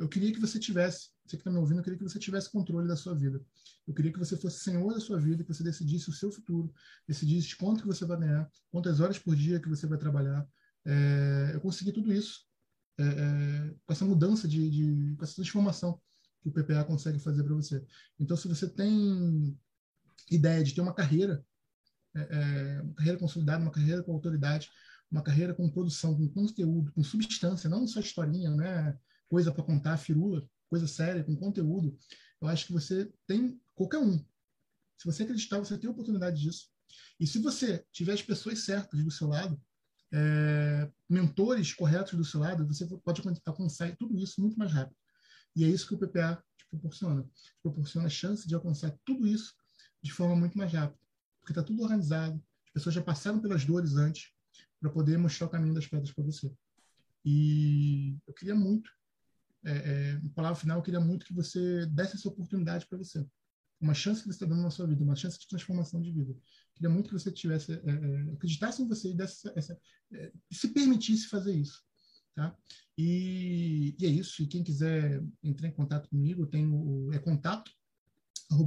eu queria que você tivesse, você que está me ouvindo, eu queria que você tivesse controle da sua vida. Eu queria que você fosse senhor da sua vida, que você decidisse o seu futuro, decidisse quanto que você vai ganhar, quantas horas por dia que você vai trabalhar. É, eu consegui tudo isso é, é, com essa mudança de, de, com essa transformação que o PPA consegue fazer para você. Então, se você tem ideia de ter uma carreira, é, é, uma carreira consolidada, uma carreira com autoridade, uma carreira com produção, com conteúdo, com substância, não só historinha, né? coisa para contar, firula, coisa séria, com conteúdo, eu acho que você tem qualquer um. Se você acreditar, você tem oportunidade disso. E se você tiver as pessoas certas do seu lado, é, mentores corretos do seu lado, você pode alcançar tudo isso muito mais rápido. E é isso que o PPA te proporciona. Te proporciona a chance de alcançar tudo isso de forma muito mais rápida. Porque está tudo organizado, as pessoas já passaram pelas dores antes para poder mostrar o caminho das pedras para você. E eu queria muito, é, é, palavra final, eu queria muito que você desse essa oportunidade para você. Uma chance que você está dando na sua vida, uma chance de transformação de vida. Eu queria muito que você tivesse, é, é, acreditasse em você e desse essa, é, se permitisse fazer isso. Tá? E, e, é isso. E quem quiser entrar em contato comigo, tem o, é contato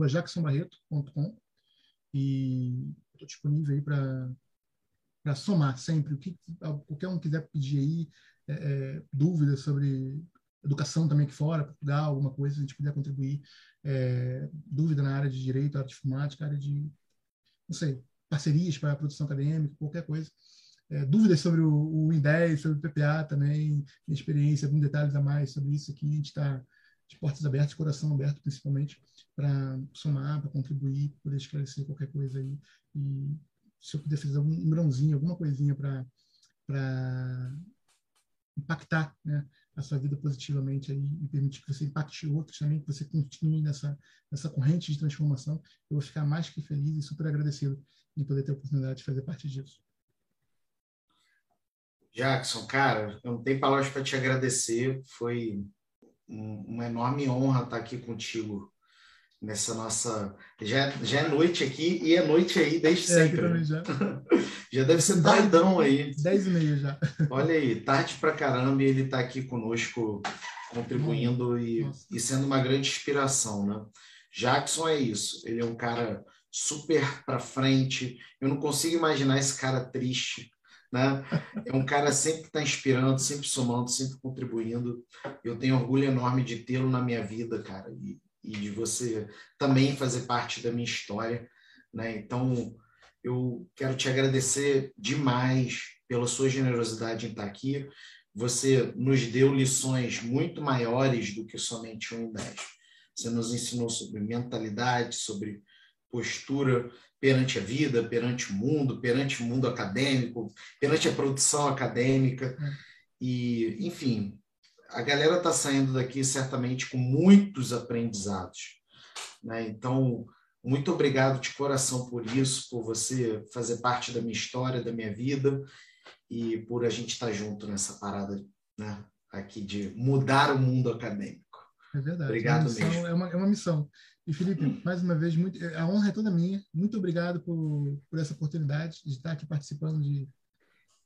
jacksonbarreto.com e estou disponível aí para somar sempre. O que qualquer um quiser pedir aí, é, é, dúvidas sobre educação também aqui fora, Portugal, alguma coisa, a gente puder contribuir. É, dúvida na área de direito, área de informática, área de, não sei, parcerias para a produção acadêmica, qualquer coisa. É, dúvidas sobre o, o IN10, sobre o PPA também, minha experiência, alguns detalhes a mais sobre isso aqui, a gente está de portas abertas, coração aberto principalmente, para somar, para contribuir, poder esclarecer qualquer coisa aí. E se eu puder fazer algum grãozinho, alguma coisinha para impactar né, a sua vida positivamente aí, e permitir que você impacte outros também, que você continue nessa, nessa corrente de transformação, eu vou ficar mais que feliz e super agradecido em poder ter a oportunidade de fazer parte disso. Jackson, cara, eu não tenho palavras para te agradecer. Foi uma enorme honra estar aqui contigo nessa nossa. Já, já é noite aqui e é noite aí desde é, sempre. Né? Já. [laughs] já deve ser tardão aí. Dez e meia já. Olha aí, tarde pra caramba e ele está aqui conosco contribuindo e, e sendo uma grande inspiração, né? Jackson é isso, ele é um cara super para frente. Eu não consigo imaginar esse cara triste né? É um cara sempre está inspirando, sempre somando, sempre contribuindo. Eu tenho orgulho enorme de tê-lo na minha vida, cara, e, e, de você também fazer parte da minha história, né? Então, eu quero te agradecer demais pela sua generosidade em estar aqui. Você nos deu lições muito maiores do que somente um dez. Você nos ensinou sobre mentalidade, sobre postura, perante a vida, perante o mundo, perante o mundo acadêmico, perante a produção acadêmica. É. E, enfim, a galera está saindo daqui certamente com muitos aprendizados. Né? Então, muito obrigado de coração por isso, por você fazer parte da minha história, da minha vida e por a gente estar tá junto nessa parada né? aqui de mudar o mundo acadêmico. É verdade. Obrigado é uma missão, mesmo. É uma, é uma missão. E Felipe, mais uma vez, muito, a honra é toda minha. Muito obrigado por, por essa oportunidade de estar aqui participando de.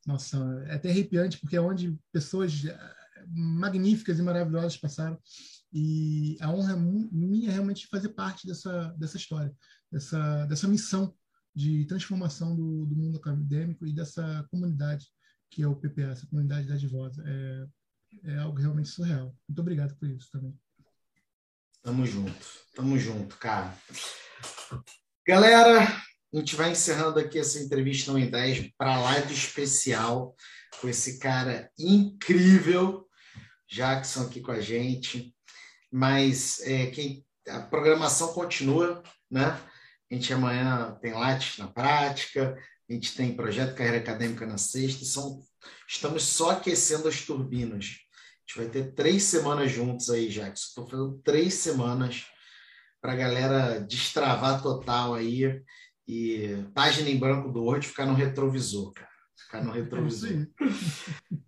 Nossa, é até arrepiante, porque é onde pessoas eh, magníficas e maravilhosas passaram. E a honra é minha realmente fazer parte dessa, dessa história, dessa, dessa missão de transformação do, do mundo acadêmico e dessa comunidade que é o PPA, essa comunidade da Divosa. É, é algo realmente surreal. Muito obrigado por isso também. Tamo junto, tamo junto, cara. Galera, a gente vai encerrando aqui essa entrevista no em 10 para live especial com esse cara incrível, Jackson aqui com a gente. Mas é, quem, a programação continua, né? A gente amanhã tem Lattes na prática, a gente tem projeto Carreira Acadêmica na sexta, são, estamos só aquecendo as turbinas gente vai ter três semanas juntos aí, Jackson. Estou fazendo três semanas para a galera destravar total aí e página em branco do Word ficar no retrovisor, cara. Ficar no retrovisor.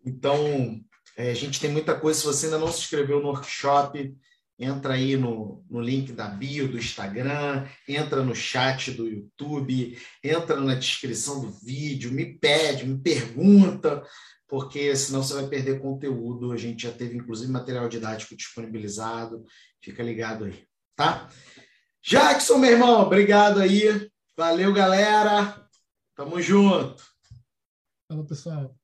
Então, é, a gente tem muita coisa. Se você ainda não se inscreveu no workshop, entra aí no, no link da bio do Instagram, entra no chat do YouTube, entra na descrição do vídeo, me pede, me pergunta, porque senão você vai perder conteúdo. A gente já teve, inclusive, material didático disponibilizado. Fica ligado aí, tá? Jackson, meu irmão, obrigado aí. Valeu, galera. Tamo junto. Falou, pessoal.